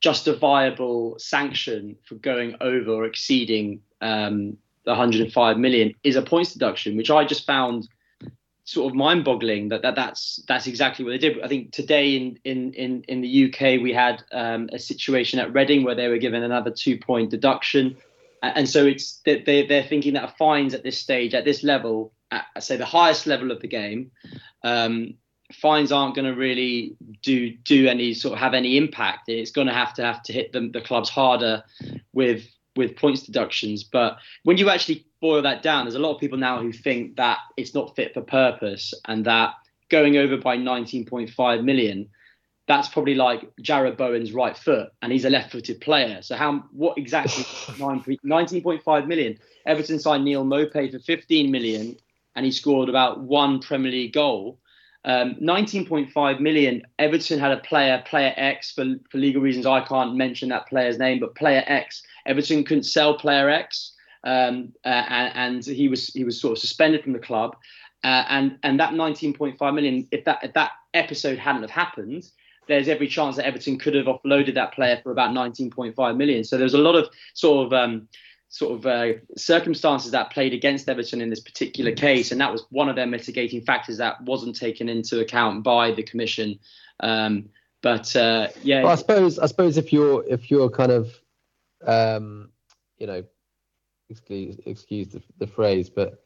justifiable sanction for going over or exceeding um, the 105 million is a points deduction, which I just found sort of mind-boggling that, that that's that's exactly what they did. I think today in in in, in the UK we had um, a situation at Reading where they were given another two-point deduction, and so it's they they're thinking that fines at this stage at this level, at, say the highest level of the game, um, fines aren't going to really do do any sort of have any impact. It's going to have to have to hit them the clubs harder with with points deductions. But when you actually boil that down, there's a lot of people now who think that it's not fit for purpose and that going over by 19.5 million, that's probably like Jarrod Bowen's right foot, and he's a left-footed player. So how what exactly 19.5 million? Everton signed Neal Maupay for 15 million, and he scored about one Premier League goal. Um, 19.5 million. Everton had a player, player X, for, for legal reasons. I can't mention that player's name, but player X. Everton couldn't sell player X, um, uh, and, and, he was he was sort of suspended from the club. Uh, and and that 19.5 million, if that if that episode hadn't have happened, there's every chance that Everton could have offloaded that player for about 19.5 million. So there's a lot of sort of um, sort of uh, circumstances that played against Everton in this particular case, and that was one of their mitigating factors that wasn't taken into account by the commission. Um, but uh, yeah, well, I suppose I suppose if you're if you're kind of um, you know excuse excuse the, the phrase, but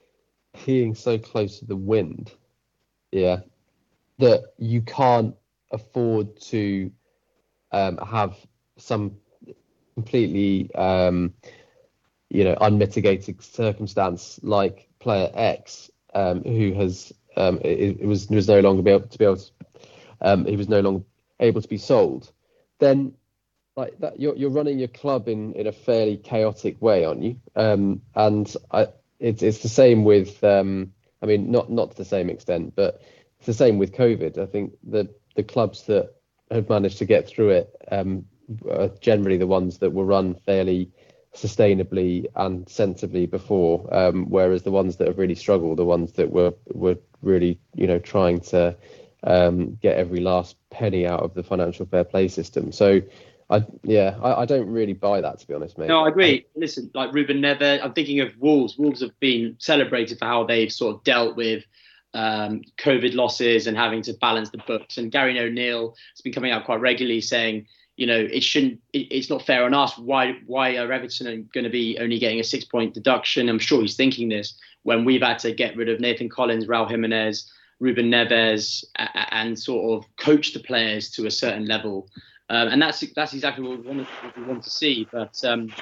being so close to the wind, yeah, that you can't afford to um, have some completely um, you know unmitigated circumstance like player X, um, who has um, it, it, was was no longer be able to be able to, um, he was no longer able to be sold, then like that you're you're running your club in in a fairly chaotic way, aren't you? Um, and I, it's it's the same with um, I mean not not to the same extent, but it's the same with COVID. I think the the clubs that have managed to get through it um, are generally the ones that were run fairly sustainably and sensibly before, um, whereas the ones that have really struggled, the ones that were were really you know trying to um, get every last penny out of the financial fair play system. So. I yeah, I, I don't really buy that to be honest, mate. No, I agree. Listen, like Ruben Neves, I'm thinking of Wolves. Wolves have been celebrated for how they've sort of dealt with um, COVID losses and having to balance the books. And Gary O'Neil has been coming out quite regularly saying, you know, it shouldn't. It, it's not fair on us. Why? Why are Everton going to be only getting a six-point deduction? I'm sure he's thinking this when we've had to get rid of Nathan Collins, Raul Jimenez, Ruben Neves, and sort of coach the players to a certain level. Um, and that's that's exactly what we want, what we want to see. But um,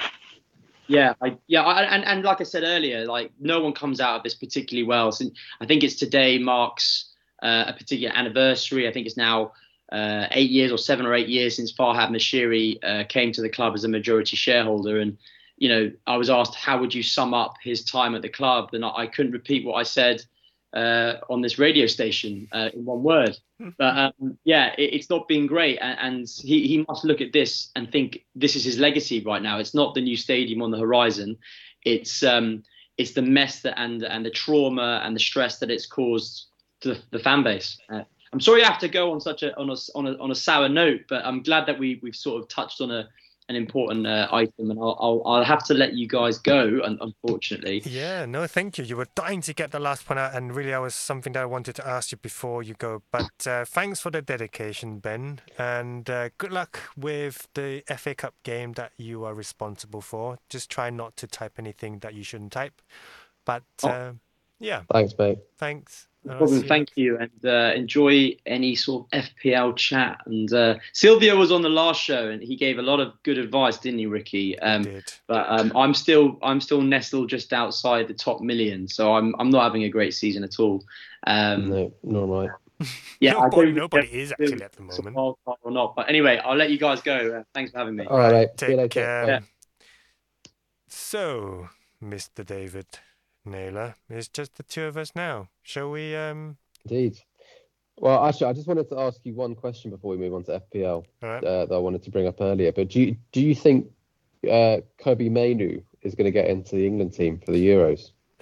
yeah, I, yeah, I, and and like I said earlier, like no one comes out of this particularly well. So I think it's today marks uh, a particular anniversary. I think it's now uh, eight years or seven or eight years since Farhad Moshiri uh, came to the club as a majority shareholder. And, you know, I was asked, how would you sum up his time at the club? And I, I couldn't repeat what I said uh, on this radio station uh, in one word. Hmm. But um, yeah, it, it's not been great. And, and, he, he must look at this and think this is his legacy right now. It's not the new stadium on the horizon. It's, um, it's the mess that, and, and the trauma and the stress that it's caused to the, the fan base. Uh, I'm sorry I have to go on such a on a on a, on a sour note, but I'm glad that we we've sort of touched on a an important uh, item, and I'll, I'll, I'll have to let you guys go. Unfortunately. Yeah, no, thank you. You were dying to get the last point out, and really, that was something that I wanted to ask you before you go. But uh, thanks for the dedication, Ben, and uh, good luck with the FA Cup game that you are responsible for. Just try not to type anything that you shouldn't type. But oh. Yeah. Thanks, mate. Thanks. No problem. Thank you, and uh, enjoy any sort of FPL chat. And uh, Silvio was on the last show, and he gave a lot of good advice, didn't he, Ricky? Um, he did. But um, I'm still I'm still nestled just outside the top million, so I'm I'm not having a great season at all. Um, no, nor am I. Yeah, nobody, don't nobody is actually at the moment. wild or not. But anyway, I'll let you guys go. Uh, thanks for having me. All right, mate. Take later. care. Yeah. So, Mr. David Naylor, it's just the two of us now. Shall we? Um, Indeed. Well, actually, I just wanted to ask you one question before we move on to FPL right. uh, that I wanted to bring up earlier. But do you do you think uh, Kobbie Mainoo is going to get into the England team for the Euros?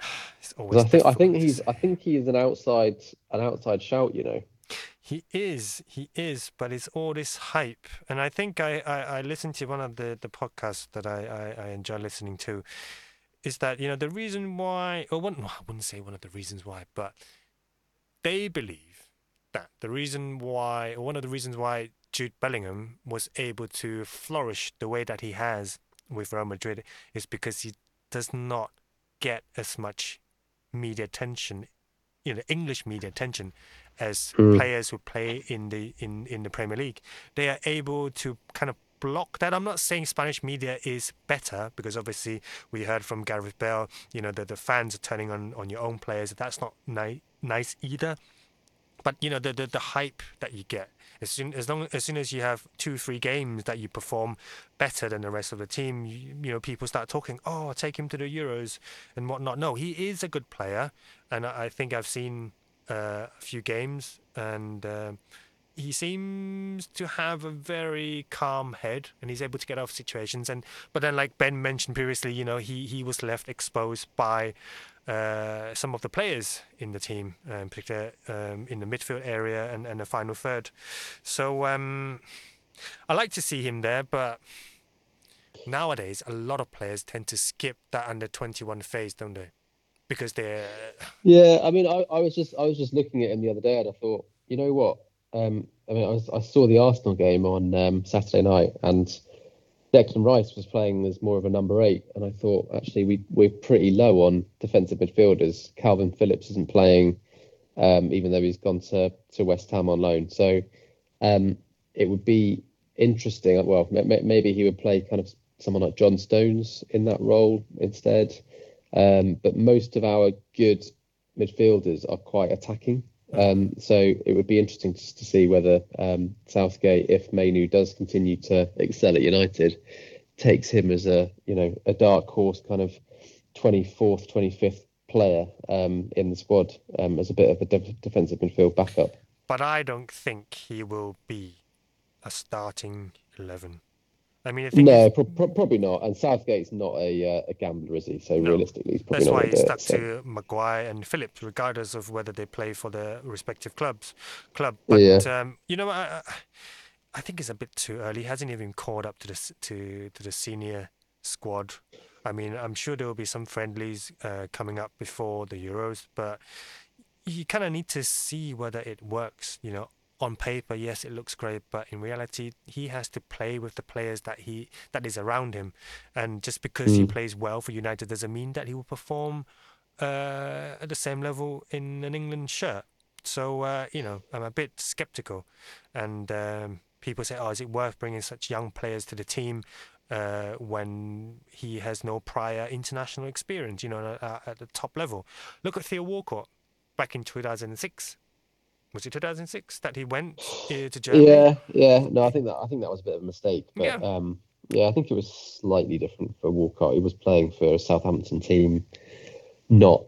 I think I think he's. I think he is an outside an outside shout. You know. He is, he is, but it's all this hype. And I think I, I, I listened to one of the, the podcasts that I, I, I enjoy listening to is that, you know, the reason why, or one, no, I wouldn't say one of the reasons why, but they believe that the reason why, or one of the reasons why Jude Bellingham was able to flourish the way that he has with Real Madrid is because he does not get as much media attention, you know, English media attention as Mm. players who play in the in, in the Premier League. They are able to kind of block that. I'm not saying Spanish media is better because obviously we heard from Gareth Bale, you know, that the fans are turning on on your own players. That's not ni- nice either. But you know the, the the hype that you get as soon as long as soon as you have two three games that you perform better than the rest of the team, you, you know people start talking. Oh, take him to the Euros and whatnot. No, he is a good player, and I, I think I've seen uh, a few games, and um he seems to have a very calm head, and he's able to get out of situations. And but then, like Ben mentioned previously, you know, he he was left exposed by uh, some of the players in the team, uh, in particular um, in the midfield area and, and the final third. So um, I like to see him there, but nowadays a lot of players tend to skip that under 21 phase, don't they? Because they're Yeah, I mean, I, I was just I was just looking at him the other day, and I thought, you know what? Um, I mean, I, was, I saw the Arsenal game on um, Saturday night, and Declan Rice was playing as more of a number eight, and I thought actually we we're pretty low on defensive midfielders. Kalvin Phillips isn't playing, um, even though he's gone to to West Ham on loan. So um, it would be interesting. Well, ma- ma- maybe he would play kind of someone like John Stones in that role instead. Um, but most of our good midfielders are quite attacking. Um, so it would be interesting just to see whether um, Southgate, if Mainoo does continue to excel at United, takes him as a you know a dark horse kind of 24th, 25th player um, in the squad um, as a bit of a def- defensive midfield backup. but I don't think he will be a starting 11. I mean, I think No, pro- pro- probably not. And Southgate's not a uh, a gambler, is he? So No. realistically, he's probably that's why to stuck. So. to Maguire and Phillips, regardless of whether they play for their respective clubs. Club, but Yeah. um, you know, I, I- I think it's a bit too early. He hasn't even called up to the to to the senior squad. I mean, I'm sure there will be some friendlies uh, coming up before the Euros, but you kind of need to see whether it works. You know, on paper, yes, it looks great, but in reality, he has to play with the players that he that is around him, and just because he Mm. plays well for United doesn't mean that he will perform uh, at the same level in an England shirt. So uh, you know, I'm a bit skeptical, and um, people say, "Oh, is it worth bringing such young players to the team?" Uh, when he has no prior international experience, you know, at, at the top level. Look at Theo Walcott back in 2006. Was it 2006 that he went to Germany? Yeah, yeah. No, I think that I think that was a bit of a mistake. But Yeah. um, yeah, I think it was slightly different for Walcott. He was playing for a Southampton team, not,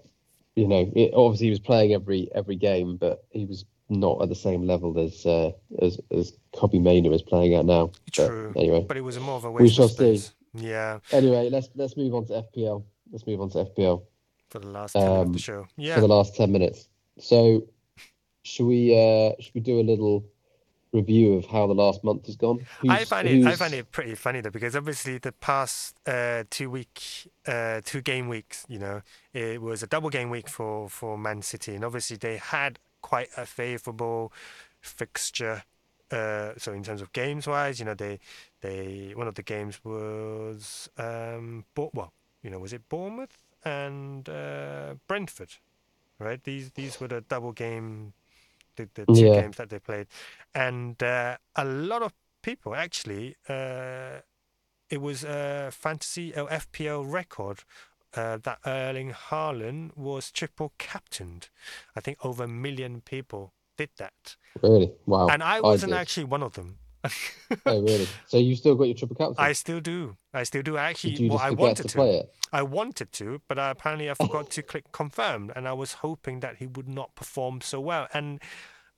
you know, it, obviously he was playing every every game, but he was not at the same level as uh, as as Kobbie Mainoo is playing at now. But True. anyway, But it was a more of a We shall see. Yeah, anyway, let's let's move on to FPL. Let's move on to FPL for the last 10 of Um, the show. for the last ten minutes. So, should we uh should we do a little review of how the last month has gone? I find it I find it pretty funny though because obviously the past uh, two week uh, two game weeks you know it was a double game week for for Man City and obviously they had quite a favourable fixture uh, so in terms of games wise you know they they one of the games was um Bo- well you know was it Bournemouth and uh, Brentford right these these were the double game the, the two Yeah. games that they played and uh, a lot of people actually uh, it was a fantasy uh, FPL record uh, that Erling Haaland was triple captained. I think over a million people did that, Really? Wow. and I wasn't did. actually one of them. Oh, really? So you still got your triple captain? I still do. I still do. Actually, well, I wanted to to. I wanted to, but uh, apparently I forgot to click confirm, and I was hoping that he would not perform so well. And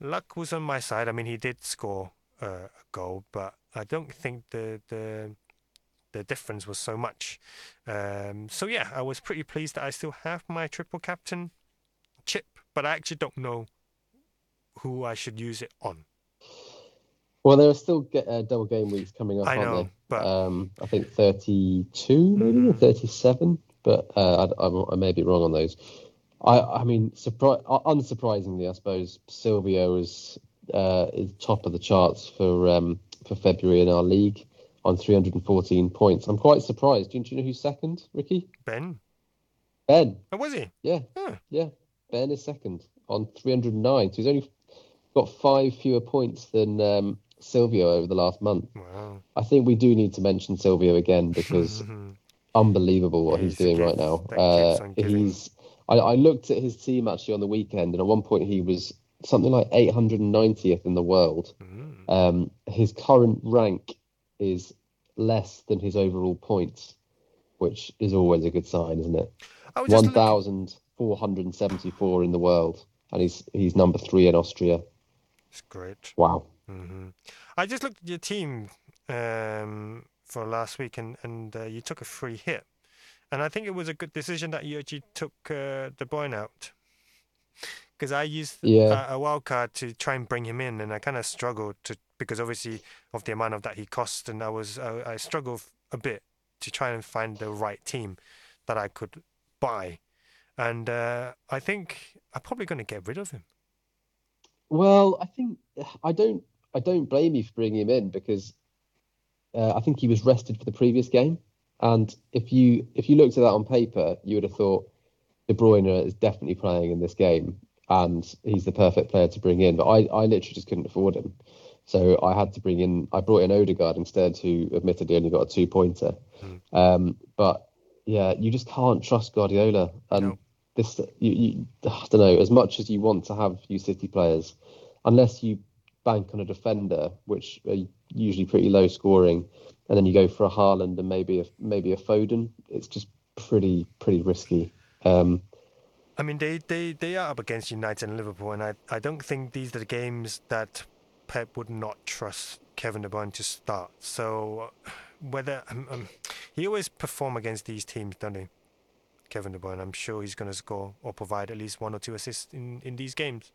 luck was on my side. I mean, he did score uh, a goal, but I don't think the the the difference was so much. Um, so yeah, I was pretty pleased that I still have my triple captain chip, but I actually don't know who I should use it on. Well, there are still uh, double game weeks coming up, I aren't know, there? but- um, I think 32 maybe or Mhm. 37, but uh, I, I, I may be wrong on those. I, I mean, surpri- uh, unsurprisingly, I suppose Silvio is uh, is top of the charts for um, for February in our league on 314 points. I'm quite surprised. Do you, do you know who's second, Ricky? Ben, Ben. oh, was he? Yeah, Huh. yeah. Ben is second on 309. So he's only got five fewer points than um, Silvio over the last month. Wow. I think we do need to mention Silvio again because unbelievable what he's, He's doing right now. Uh, keeps on giving. he's. I, I looked at his team actually on the weekend, and at one point he was something like 890th in the world. Mm. Um, his current rank is less than his overall points, which is always a good sign, isn't it? I was just One looking- thousand four hundred and seventy-four in the world, and he's he's number three in Austria. It's great. Wow. Hmm I just looked at your team um, for last week, and and uh, you took a free hit, and I think it was a good decision that you actually took uh, De Bruyne out, because I used Yeah. a, a wild card to try and bring him in, and I kind of struggled to because obviously of the amount of that he cost, and I was I, I struggled a bit to try and find the right team that I could buy, and uh, I think I'm probably going to get rid of him. Well, I think I don't I don't blame you for bringing him in because uh, I think he was rested for the previous game, and if you if you looked at that on paper, you would have thought De Bruyne is definitely playing in this game, and he's the perfect player to bring in. But I I literally just couldn't afford him, so I had to bring in I brought in Odegaard instead, who admittedly only got a two pointer. Um, but yeah, you just can't trust Guardiola, and No. this you, you I don't know as much as you want to have you City players, unless you bank on a defender, which are usually pretty low scoring, and then you go for a Haaland and maybe a maybe a Foden. It's just pretty pretty risky. Um, I mean, they, they, they are up against United and Liverpool, and I, I don't think these are the games that Pep would not trust Kevin De Bruyne to start. So whether um, um, he always perform against these teams, don't he? Kevin De Bruyne. I'm sure he's going to score or provide at least one or two assists in, in these games.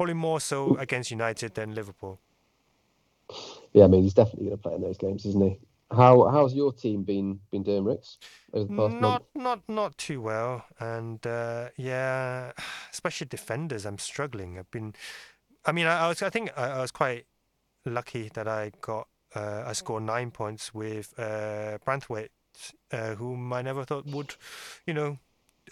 Probably more so against United than Liverpool. yeah, I mean he's definitely going to play in those games, isn't he? How how's your team been been doing, Ricks, over the past month? Not not not too well, and uh, yeah, especially defenders. I'm struggling. I've been, I mean, I, I was I think I, I was quite lucky that I got uh, I scored nine points with uh, Branthwaite, uh, whom I never thought would, you know,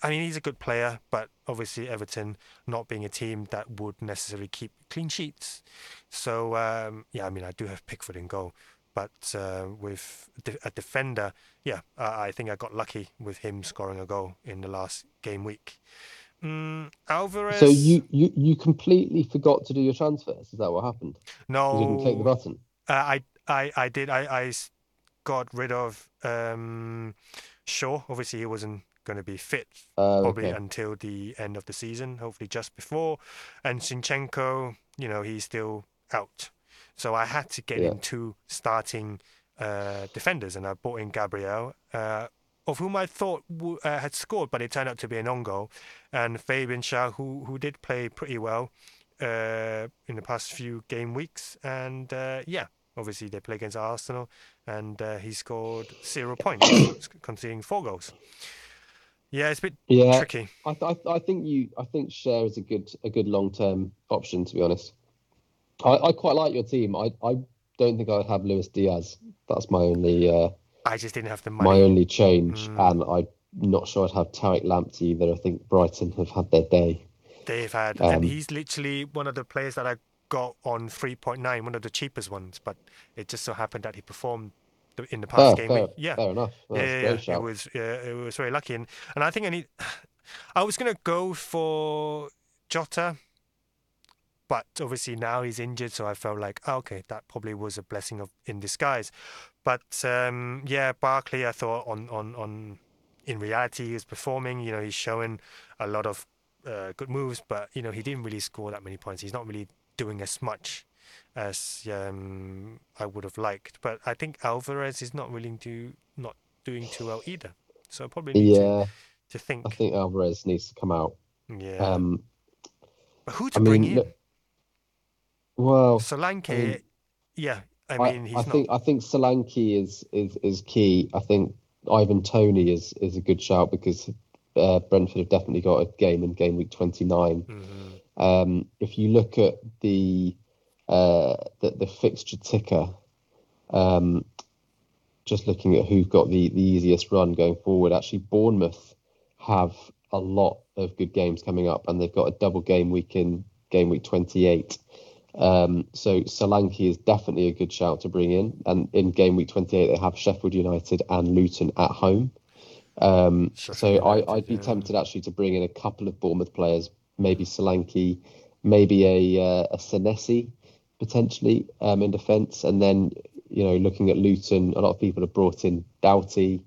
I mean he's a good player, but obviously Everton not being a team that would necessarily keep clean sheets. So um, yeah, I mean I do have Pickford in goal, but uh, with a defender, yeah, uh, I think I got lucky with him scoring a goal in the last game week. Mm, Alvarez. So you, you you completely forgot to do your transfers. Is that what happened? no You didn't click the button. Uh, I, I, I did. I I got rid of um, Shaw. Obviously, he wasn't going to be fit Uh, probably okay. until the end of the season. Hopefully, just before. And Zinchenko, you know, he's still out. So I had to get Yeah. into starting uh, defenders, and I brought in Gabriel, uh, of whom I thought w- uh, had scored, but it turned out to be an own goal, and Fabian Schär, who who did play pretty well uh, in the past few game weeks, and uh, yeah, obviously they play against Arsenal, and uh, he scored zero points, conceding four goals. Yeah, it's a bit Yeah, tricky. I, I I think you I think Schär is a good a good long term option to be honest. I, I quite like your team. I, I don't think I'd have Luis Diaz. That's my only uh, I just didn't have the money. my only change, Mm. and I'm not sure I'd have Tariq Lamptey either. I think Brighton have had their day. They've had, Um, and he's literally one of the players that I got on 3.9, one of the cheapest ones. But it just so happened that he performed in the past Fair, game fair. Yeah, fair enough. That's yeah, yeah, yeah. It was uh, it was very lucky, and and I think I need. I was gonna go for Jota, but obviously now he's injured, so I felt like oh, okay, that probably was a blessing of in disguise. But um, yeah, Barkley, I thought on on on in reality he's performing. You know, he's showing a lot of uh, good moves, but you know he didn't really score that many points. He's not really doing as much as um, I would have liked. But I think Alvarez is not willing to not doing too well either. So I probably need Yeah, to, to think. I think Alvarez needs to come out. yeah. Um, but who to I bring mean, in? look- well, Solanke. I mean, yeah. I I, mean, he's I not. think I think Solanke is is is key. I think Ivan Toney is is a good shout because uh, Brentford have definitely got a game in game week 29. Mhm. Um, if you look at the uh, the, the fixture ticker, um, just looking at who've got the, the easiest run going forward, actually Bournemouth have a lot of good games coming up, and they've got a double game week in game week 28. Um, so Solanke is definitely a good shout to bring in, and in game week 28 they have Sheffield United and Luton at home. Um, so I, United, I'd be yeah. tempted actually to bring in a couple of Bournemouth players, maybe Solanke, maybe a uh, a Senesi potentially um, in defence, and then you know looking at Luton, a lot of people have brought in Doughty.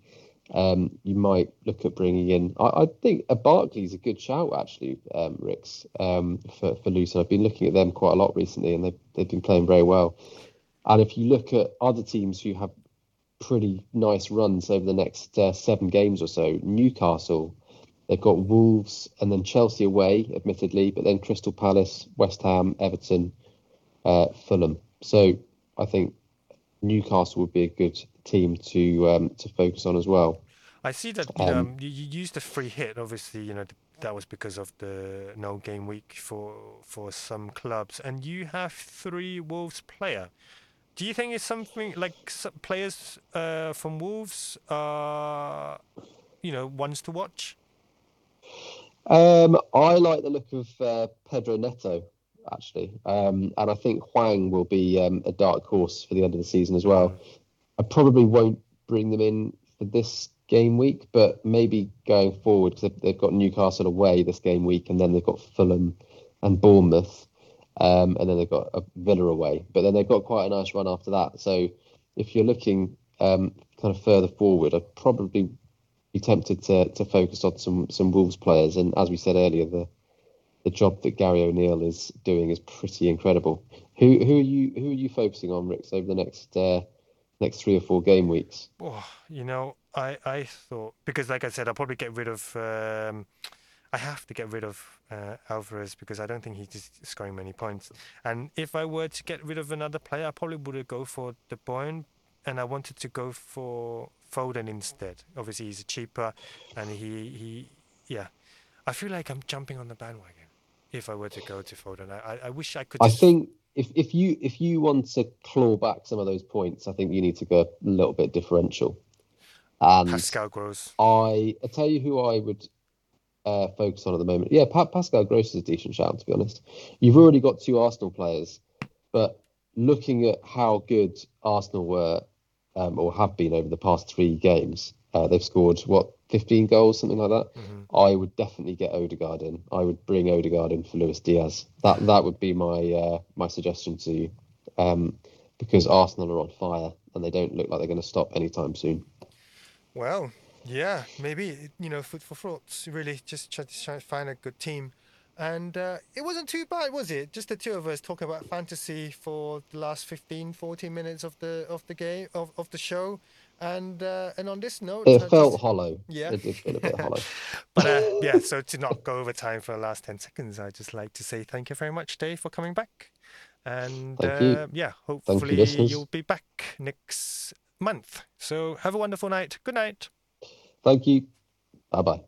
Um, you might look at bringing in. I, I think a Barkley's a good shout actually, um, Ricks, um, for for Luton. I've been looking at them quite a lot recently, and they've they've been playing very well. And if you look at other teams who have pretty nice runs over the next uh, seven games or so, Newcastle, they've got Wolves and then Chelsea away, admittedly, but then Crystal Palace, West Ham, Everton, uh, Fulham. So I think Newcastle would be a good team to um, to focus on as well. I see that you, Um, um, you, you used a free hit. Obviously, you know that was because of the no game week for for some clubs, and you have three Wolves player. Do you think it's something like some players uh, from Wolves are, you know, ones to watch? Um, I like the look of uh, Pedro Neto actually, um, and I think Hwang will be um, a dark horse for the end of the season as well. I probably won't bring them in for this game week, but maybe going forward because they've, got Newcastle away this game week, and then they've got Fulham and Bournemouth, um, and then they've got a Villa away. But then they've got quite a nice run after that. So if you're looking um, kind of further forward, I'd probably be tempted to to focus on some some Wolves players. And as we said earlier, the the job that Gary O'Neil is doing is pretty incredible. Who who are you who are you focusing on, Ricks, over the next uh, next three or four game weeks? Oh, you know, I I thought because, like I said, I'll probably get rid of. Um, I have to get rid of uh, Alvarez because I don't think he's scoring many points. And if I were to get rid of another player, I probably would go for De Bruyne, and I wanted to go for Foden instead. Obviously, he's cheaper, and he he yeah. I feel like I'm jumping on the bandwagon if I were to go to Foden. I I, I wish I could. I think if if you if you want to claw back some of those points, I think you need to go a little bit differential. And Pascal Gross. I I tell you who I would uh, focus on at the moment. Yeah, pa- Pascal Gross is a decent shout to be honest. You've already got two Arsenal players, but looking at how good Arsenal were um, or have been over the past three games, uh, they've scored what 15 goals, something like that. Mhm. I would definitely get Odegaard in. I would bring Odegaard in for Luis Diaz. That that would be my uh, my suggestion to you, um, because Arsenal are on fire and they don't look like they're going to stop anytime soon. Well, yeah, maybe you know, food for thoughts. Really, just try to try to find a good team, and uh, it wasn't too bad, was it? Just the two of us talking about fantasy for the last 15, 14 minutes of the of the game of, of the show, and uh, and on this note, It I felt just- hollow. Yeah. it did feel a bit hollow. but uh, yeah, so to not go over time for the last 10 seconds, I'd just like to say thank you very much, Dave, for coming back. And uh, yeah, hopefully listeners. you'll be back next month. So have a wonderful night. Good night. Thank you. Bye bye.